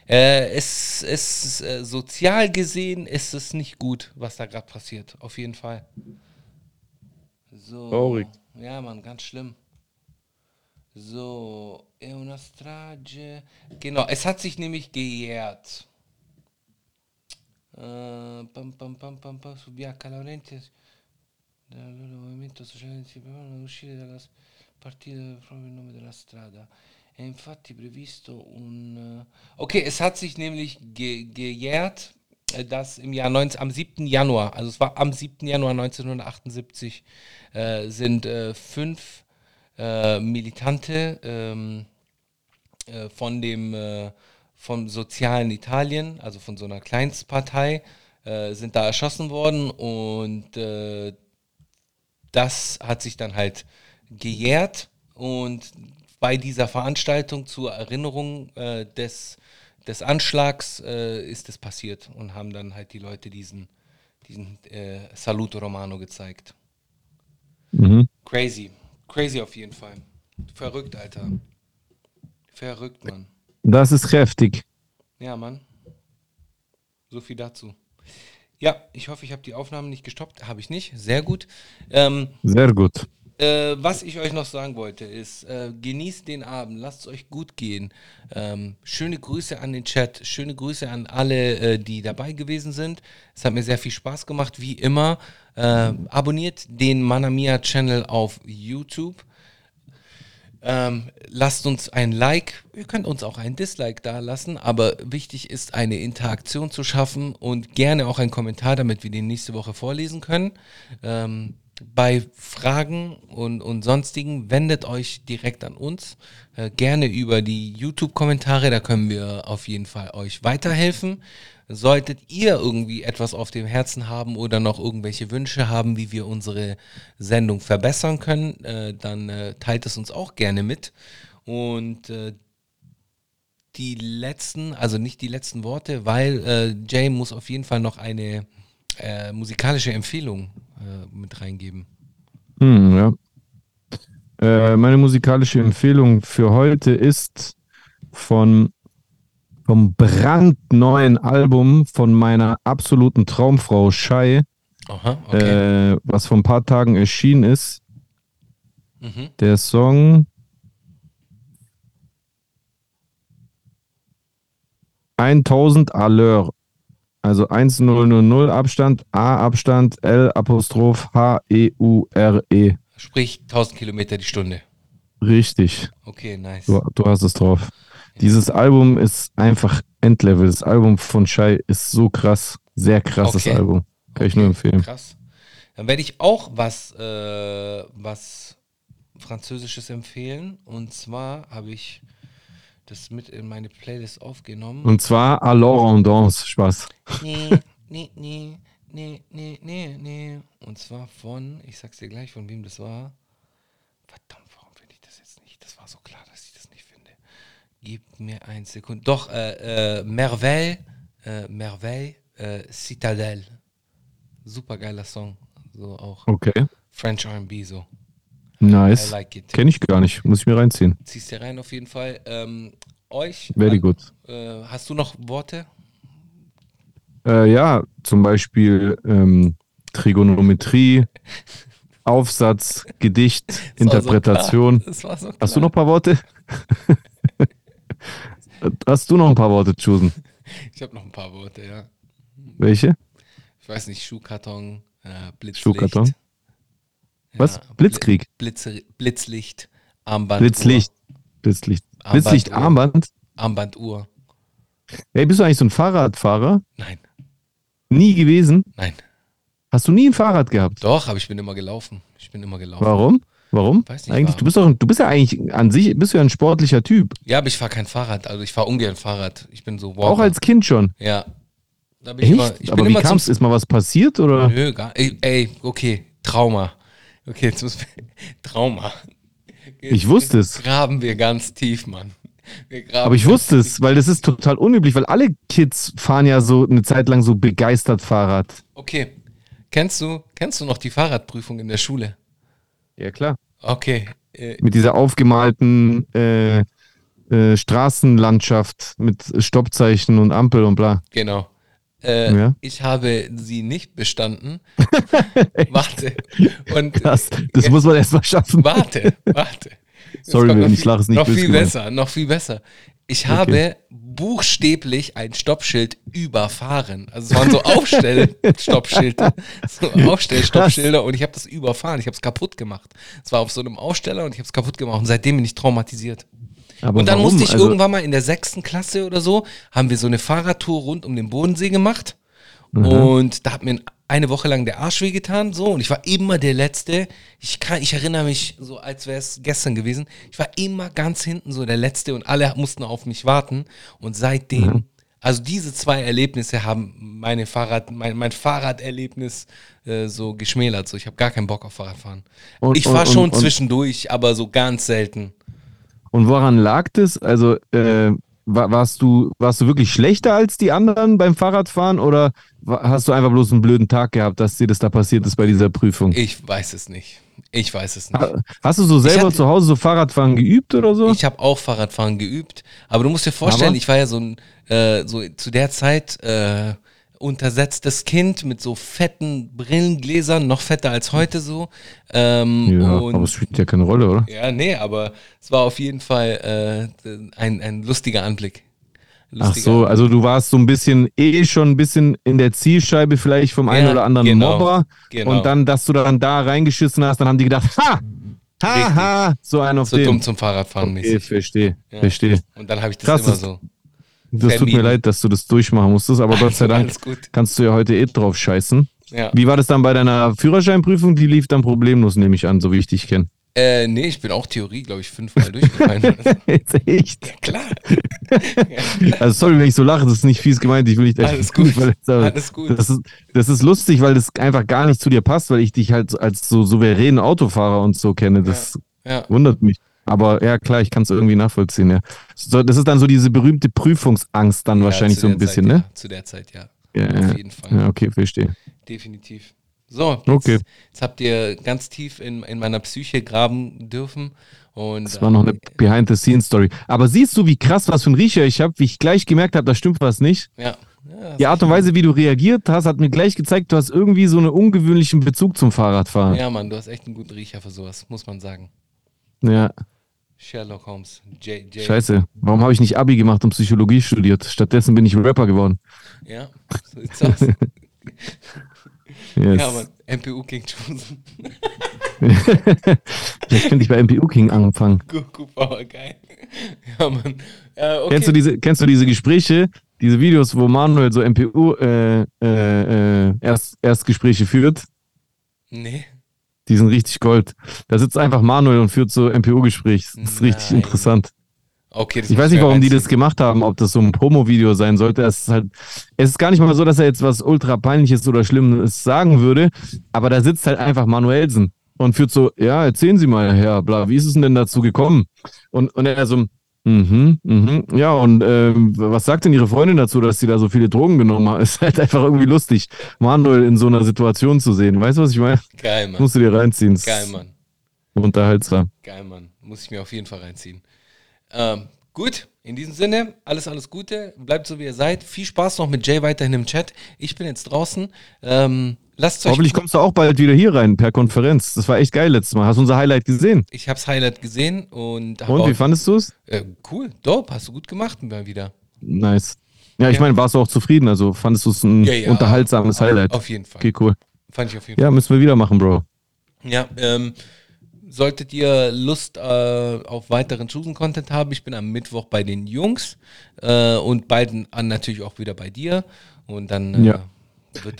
Äh, es es äh, sozial gesehen ist es nicht gut, was da gerade passiert. Auf jeden Fall. So.
Traurig.
Ja, Mann, ganz schlimm. So, è una strage. Genau, es hat sich nämlich gejährt. Äh, pam, pam, pam, pam, pam, su Bianca Laurenti. Il movimento ad uscire dalla partita proprio il nome della strada. È infatti previsto un... Okay, es hat sich nämlich ge gejährt, äh, dass im Jahr 19, am 7. Januar, also es war am 7. Januar 1978, äh, sind äh, fünf äh, Militante ähm, äh, von dem äh, vom sozialen Italien, also von so einer Kleinstpartei, äh, sind da erschossen worden und das hat sich dann halt gejährt und bei dieser Veranstaltung zur Erinnerung des, des Anschlags äh, ist es passiert und haben dann halt die Leute diesen, diesen äh, Saluto Romano gezeigt.
Mhm.
Crazy. Crazy auf jeden Fall. Verrückt, Alter. Verrückt, Mann.
Das ist kräftig.
Ja, Mann. So viel dazu. Ja, ich hoffe, ich habe die Aufnahme nicht gestoppt. Habe ich nicht. Sehr gut. Ähm,
Sehr gut.
Äh, was ich euch noch sagen wollte, ist, äh, genießt den Abend, lasst es euch gut gehen. Ähm, schöne Grüße an den Chat, schöne Grüße an alle, äh, die dabei gewesen sind. Es hat mir sehr viel Spaß gemacht, wie immer. Äh, abonniert den Manamia Channel auf YouTube. Ähm, lasst uns ein Like, ihr könnt uns auch ein Dislike da lassen, aber wichtig ist, eine Interaktion zu schaffen und gerne auch einen Kommentar, damit wir den nächste Woche vorlesen können. Ähm, bei Fragen und, und sonstigen wendet euch direkt an uns. Äh, gerne über die YouTube-Kommentare, da können wir auf jeden Fall euch weiterhelfen. Solltet ihr irgendwie etwas auf dem Herzen haben oder noch irgendwelche Wünsche haben, wie wir unsere Sendung verbessern können, äh, dann äh, teilt es uns auch gerne mit. Und äh, die letzten, also nicht die letzten Worte, weil äh, Jay muss auf jeden Fall noch eine äh, musikalische Empfehlung äh, mit reingeben.
Hm, ja. Äh, meine musikalische Empfehlung für heute ist von vom brandneuen Album von meiner absoluten Traumfrau Shai,
Aha, okay.
äh, was vor ein paar Tagen erschienen ist.
mhm.
Der Song 1000 Allure. Also 1000 Abstand, A Abstand, L Apostroph H E U R E.
Sprich 1000 Kilometer die Stunde.
Richtig.
Okay, nice.
Du, du hast es drauf. Dieses Album ist einfach Endlevel. Das Album von Shai ist so krass. Sehr krasses
Okay.
Album. Kann ich nur empfehlen.
Krass. Dann werde ich auch was, äh, was französisches empfehlen. Und zwar habe ich das mit in meine Playlist aufgenommen.
Und zwar Alors on danse. Spaß.
Nee, nee, nee, nee, nee, nee, nee. Und zwar von, ich sag's dir gleich, von wem das war. Verdammt, warum finde ich das jetzt nicht? Das war so klar, dass ich das nicht finde. Gib mir ein Sekunde. Doch, äh, äh, Merveille, äh, Merveille, äh, Citadelle. Super geiler Song. So auch
Okay.
French RB so.
Nice.
I like.
Kenne ich gar nicht. Muss ich mir reinziehen.
Ziehst dir rein auf jeden Fall. Ähm, euch.
Very
an-
good.
Äh, hast du noch Worte?
Äh, ja, zum Beispiel ähm, Trigonometrie, Aufsatz, Gedicht,
Das war so
Interpretation.
klar. Das war so
Hast du noch ein paar Worte? Hast du noch ein paar Worte, Chusen?
Ich habe noch ein paar Worte, ja.
Welche?
Ich weiß nicht, Schuhkarton, äh, Blitzlicht.
Schuhkarton? Was?
Ja,
Blitzkrieg?
Blitze, Blitzlicht, Armband.
Blitzlicht. Blitzlicht.
Armband,
Blitzlicht,
Uhr.
Armband.
Armbanduhr.
Ey, bist du eigentlich so ein Fahrradfahrer?
Nein,
Nie gewesen?
nein.
Hast du nie ein Fahrrad gehabt?
Doch, aber ich bin immer gelaufen. Ich bin immer gelaufen.
Warum? Warum?
Weiß nicht,
eigentlich,
warum.
du bist doch, du bist ja eigentlich an sich, bist du ja ein sportlicher Typ.
Ja, aber ich fahre kein Fahrrad. Also ich fahre ungern Fahrrad. Ich bin so Walker.
Auch als Kind schon.
Ja. Da bin ich immer,
Echt?
ich
Aber
bin
wie kam's? Ist mal was passiert oder?
Nö, gar ey, ey, okay, Trauma. Okay, jetzt wir. Trauma. Jetzt
Ich wusste es.
Graben wir ganz tief, Mann.
Aber ich wusste es, weil das ist total unüblich, weil alle Kids fahren ja so eine Zeit lang so begeistert Fahrrad.
Okay. Kennst du, kennst du noch die Fahrradprüfung in der Schule?
Ja, klar.
Okay. Äh,
Mit dieser aufgemalten äh, äh, Straßenlandschaft mit Stoppzeichen und Ampel und bla.
genau. Äh,
Ja.
Ich habe sie nicht bestanden. warte. Und
Krass, das muss man erst mal schaffen.
warte, warte.
Sorry, Willen, ich lache es nicht
Noch viel
gemeint.
besser, noch viel besser. Ich habe buchstäblich ein Stoppschild überfahren. Also es waren so Aufstell-Stoppschilder, so Aufstell-Stoppschilder und ich habe das überfahren. Ich habe es kaputt gemacht. Es war auf so einem Aufsteller und ich habe es kaputt gemacht und seitdem bin ich traumatisiert.
Aber
Und dann
warum?
musste ich
Also,
irgendwann mal in der sechsten Klasse oder so, haben wir so eine Fahrradtour rund um den Bodensee gemacht.
Mhm.
Und da hat mir eine Woche lang der Arsch wehgetan, so. Und ich war immer der Letzte. Ich kann, ich erinnere mich so, als wäre es gestern gewesen. Ich war immer ganz hinten so der Letzte und alle mussten auf mich warten. Und seitdem,
Mhm.
also diese zwei Erlebnisse haben meine Fahrrad, mein, mein Fahrraderlebnis äh, so geschmälert. So, ich habe gar keinen Bock auf Fahrradfahren.
Und-
ich fahre schon
und-
zwischendurch, aber so ganz selten.
Und woran lag das? Also, äh, wa- warst du, warst du wirklich schlechter als die anderen beim Fahrradfahren oder hast du einfach bloß einen blöden Tag gehabt, dass dir das da passiert ist bei dieser Prüfung?
Ich weiß es nicht. Ich weiß es nicht.
Ha- Hast du so selber
hatte-
zu Hause so Fahrradfahren geübt oder so?
Ich habe auch Fahrradfahren geübt, aber du musst dir vorstellen,
Aber?
ich war ja so ein, äh, so zu der Zeit äh, untersetztes Kind mit so fetten Brillengläsern, noch fetter als heute so. Ähm,
ja,
und
aber es spielt ja keine Rolle, oder?
ja, nee, aber es war auf jeden Fall äh, ein, ein lustiger Anblick.
Ach
Lustiger
so, also du warst so ein bisschen eh schon ein bisschen in der Zielscheibe vielleicht vom einen
Ja,
oder anderen
genau,
Mobber
genau.
und dann, dass du dann da reingeschissen hast, dann haben die gedacht, ha, ha,
Richtig.
ha, so ein auf
so
den.
dumm zum Fahrradfahren
okay,
mäßig.
verstehe,
Ja.
verstehe.
Und dann habe ich das
Krass,
immer so.
Das tut mir leid, dass du das durchmachen musstest, aber Gott sei Dank kannst du ja heute eh drauf scheißen.
Ja.
Wie war das dann bei deiner Führerscheinprüfung? Die lief dann problemlos, nehme ich an, so wie ich dich kenne.
Äh, nee, ich bin auch Theorie, glaube ich, fünfmal durchgefallen.
Jetzt echt?
Klar.
Also sorry, wenn ich so lache, das ist nicht fies gemeint. Ich will nicht
Alles gut.
aber
Alles gut.
Das ist, das ist lustig, weil das einfach gar nicht zu dir passt, weil ich dich halt als so souveränen Autofahrer und so kenne. Das
Ja.
wundert mich. Aber ja, klar, ich kann es irgendwie nachvollziehen, ja. So, das ist dann so diese berühmte Prüfungsangst dann wahrscheinlich
zu
so ein bisschen,
Zeit,
ne?
Ja, zu der Zeit, ja.
Ja,
Auf
ja.
jeden Fall.
Ja, okay, verstehe.
Definitiv. So, jetzt,
Okay.
jetzt habt ihr ganz tief in, in meiner Psyche graben dürfen. Und,
Das war noch eine Behind-the-Scenes-Story. Aber siehst du, wie krass, was für ein Riecher ich habe, wie ich gleich gemerkt habe, da stimmt was nicht.
Ja. ja
Die Art und Weise, wie du reagiert hast, hat mir gleich gezeigt, du hast irgendwie so einen ungewöhnlichen Bezug zum Fahrradfahren.
ja, Mann, du hast echt einen guten Riecher für sowas, muss man sagen.
Ja,
Sherlock Holmes. J, J.
scheiße. Warum habe ich nicht Abi gemacht und Psychologie studiert? Stattdessen bin ich Rapper geworden.
Ja, so sieht's aus.
Yes.
ja, Mann, MPU King Chosen.
Vielleicht könnte ich bei MPU King anfangen.
Guck, Power, geil. Ja, Mann. Äh, okay.
Kennst, du diese, kennst du diese Gespräche, diese Videos, wo Manuel so MPU äh, äh, äh, Erst, Erstgespräche führt?
Nee.
Die sind richtig Gold. Da sitzt einfach Manuel und führt so MPO-Gespräch. Das ist richtig
Nein.
interessant.
Okay,
Ich weiß nicht, warum die
reinziehen.
das gemacht haben, ob das so ein Promo-Video sein sollte. Es ist halt, es ist gar nicht mal so, dass er jetzt was ultra peinliches oder Schlimmes sagen würde, aber da sitzt halt einfach Manuelsen und führt so, ja, erzählen Sie mal, Herr, bla, wie ist es denn dazu gekommen? Und, und er so, mhm, mhm, ja, und ähm, was sagt denn Ihre Freundin dazu, dass sie da so viele Drogen genommen hat? Ist halt einfach irgendwie lustig, Manuel in so einer Situation zu sehen. Weißt du, was ich meine?
Geil, Mann.
musst du dir reinziehen.
Geil, Mann.
Unterhaltsam.
Geil, Mann. Muss ich mir auf jeden Fall reinziehen. Ähm, gut, in diesem Sinne, alles, alles Gute. Bleibt so, wie ihr seid. Viel Spaß noch mit Jay weiterhin im Chat. Ich bin jetzt draußen. Ähm, lasst euch.
Hoffentlich kommst du auch bald wieder hier rein per Konferenz. Das war echt geil letztes Mal. Hast du unser Highlight gesehen?
Ich hab's Highlight gesehen und
Und
auch,
wie fandest du es?
äh, cool, dope, hast du gut gemacht mal wieder.
Nice. Ja, ich
Ja.
meine, warst du auch zufrieden? Also fandest du es ein
Ja, ja.
unterhaltsames Highlight?
Auf jeden Fall.
Okay, cool.
Fand ich auf jeden
Ja, müssen wir wieder machen, Bro.
Fall. Ja, ähm, solltet ihr Lust äh, auf weiteren Chosen-Content haben, ich bin am Mittwoch bei den Jungs äh, und beiden an natürlich auch wieder bei dir. Und dann äh,
Ja.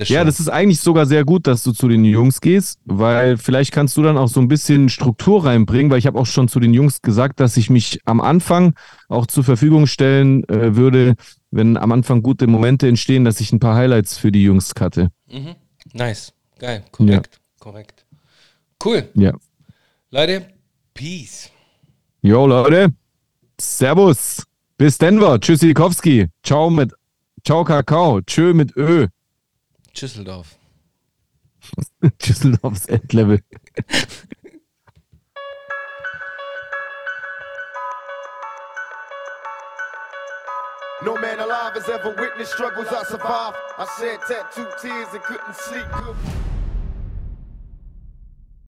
Ja, das ist eigentlich sogar sehr gut, dass du zu den Jungs gehst, weil vielleicht kannst du dann auch so ein bisschen Struktur reinbringen, weil ich habe auch schon zu den Jungs gesagt, dass ich mich am Anfang auch zur Verfügung stellen äh, würde, wenn am Anfang gute Momente entstehen, dass ich ein paar Highlights für die Jungs cutte.
Mhm. Nice, geil, korrekt, korrekt. Cool.
Ja.
Leute, Peace.
Jo, Leute. Servus. Bis Denver. Tschüss, Silikowski. Ciao mit Ciao, Kakao. Tschö mit Ö.
Tschüsseldorf.
Düsseldorfs Endlevel.
No man alive has ever witnessed struggles I survived. I shed tattooed tears and couldn't sleep good.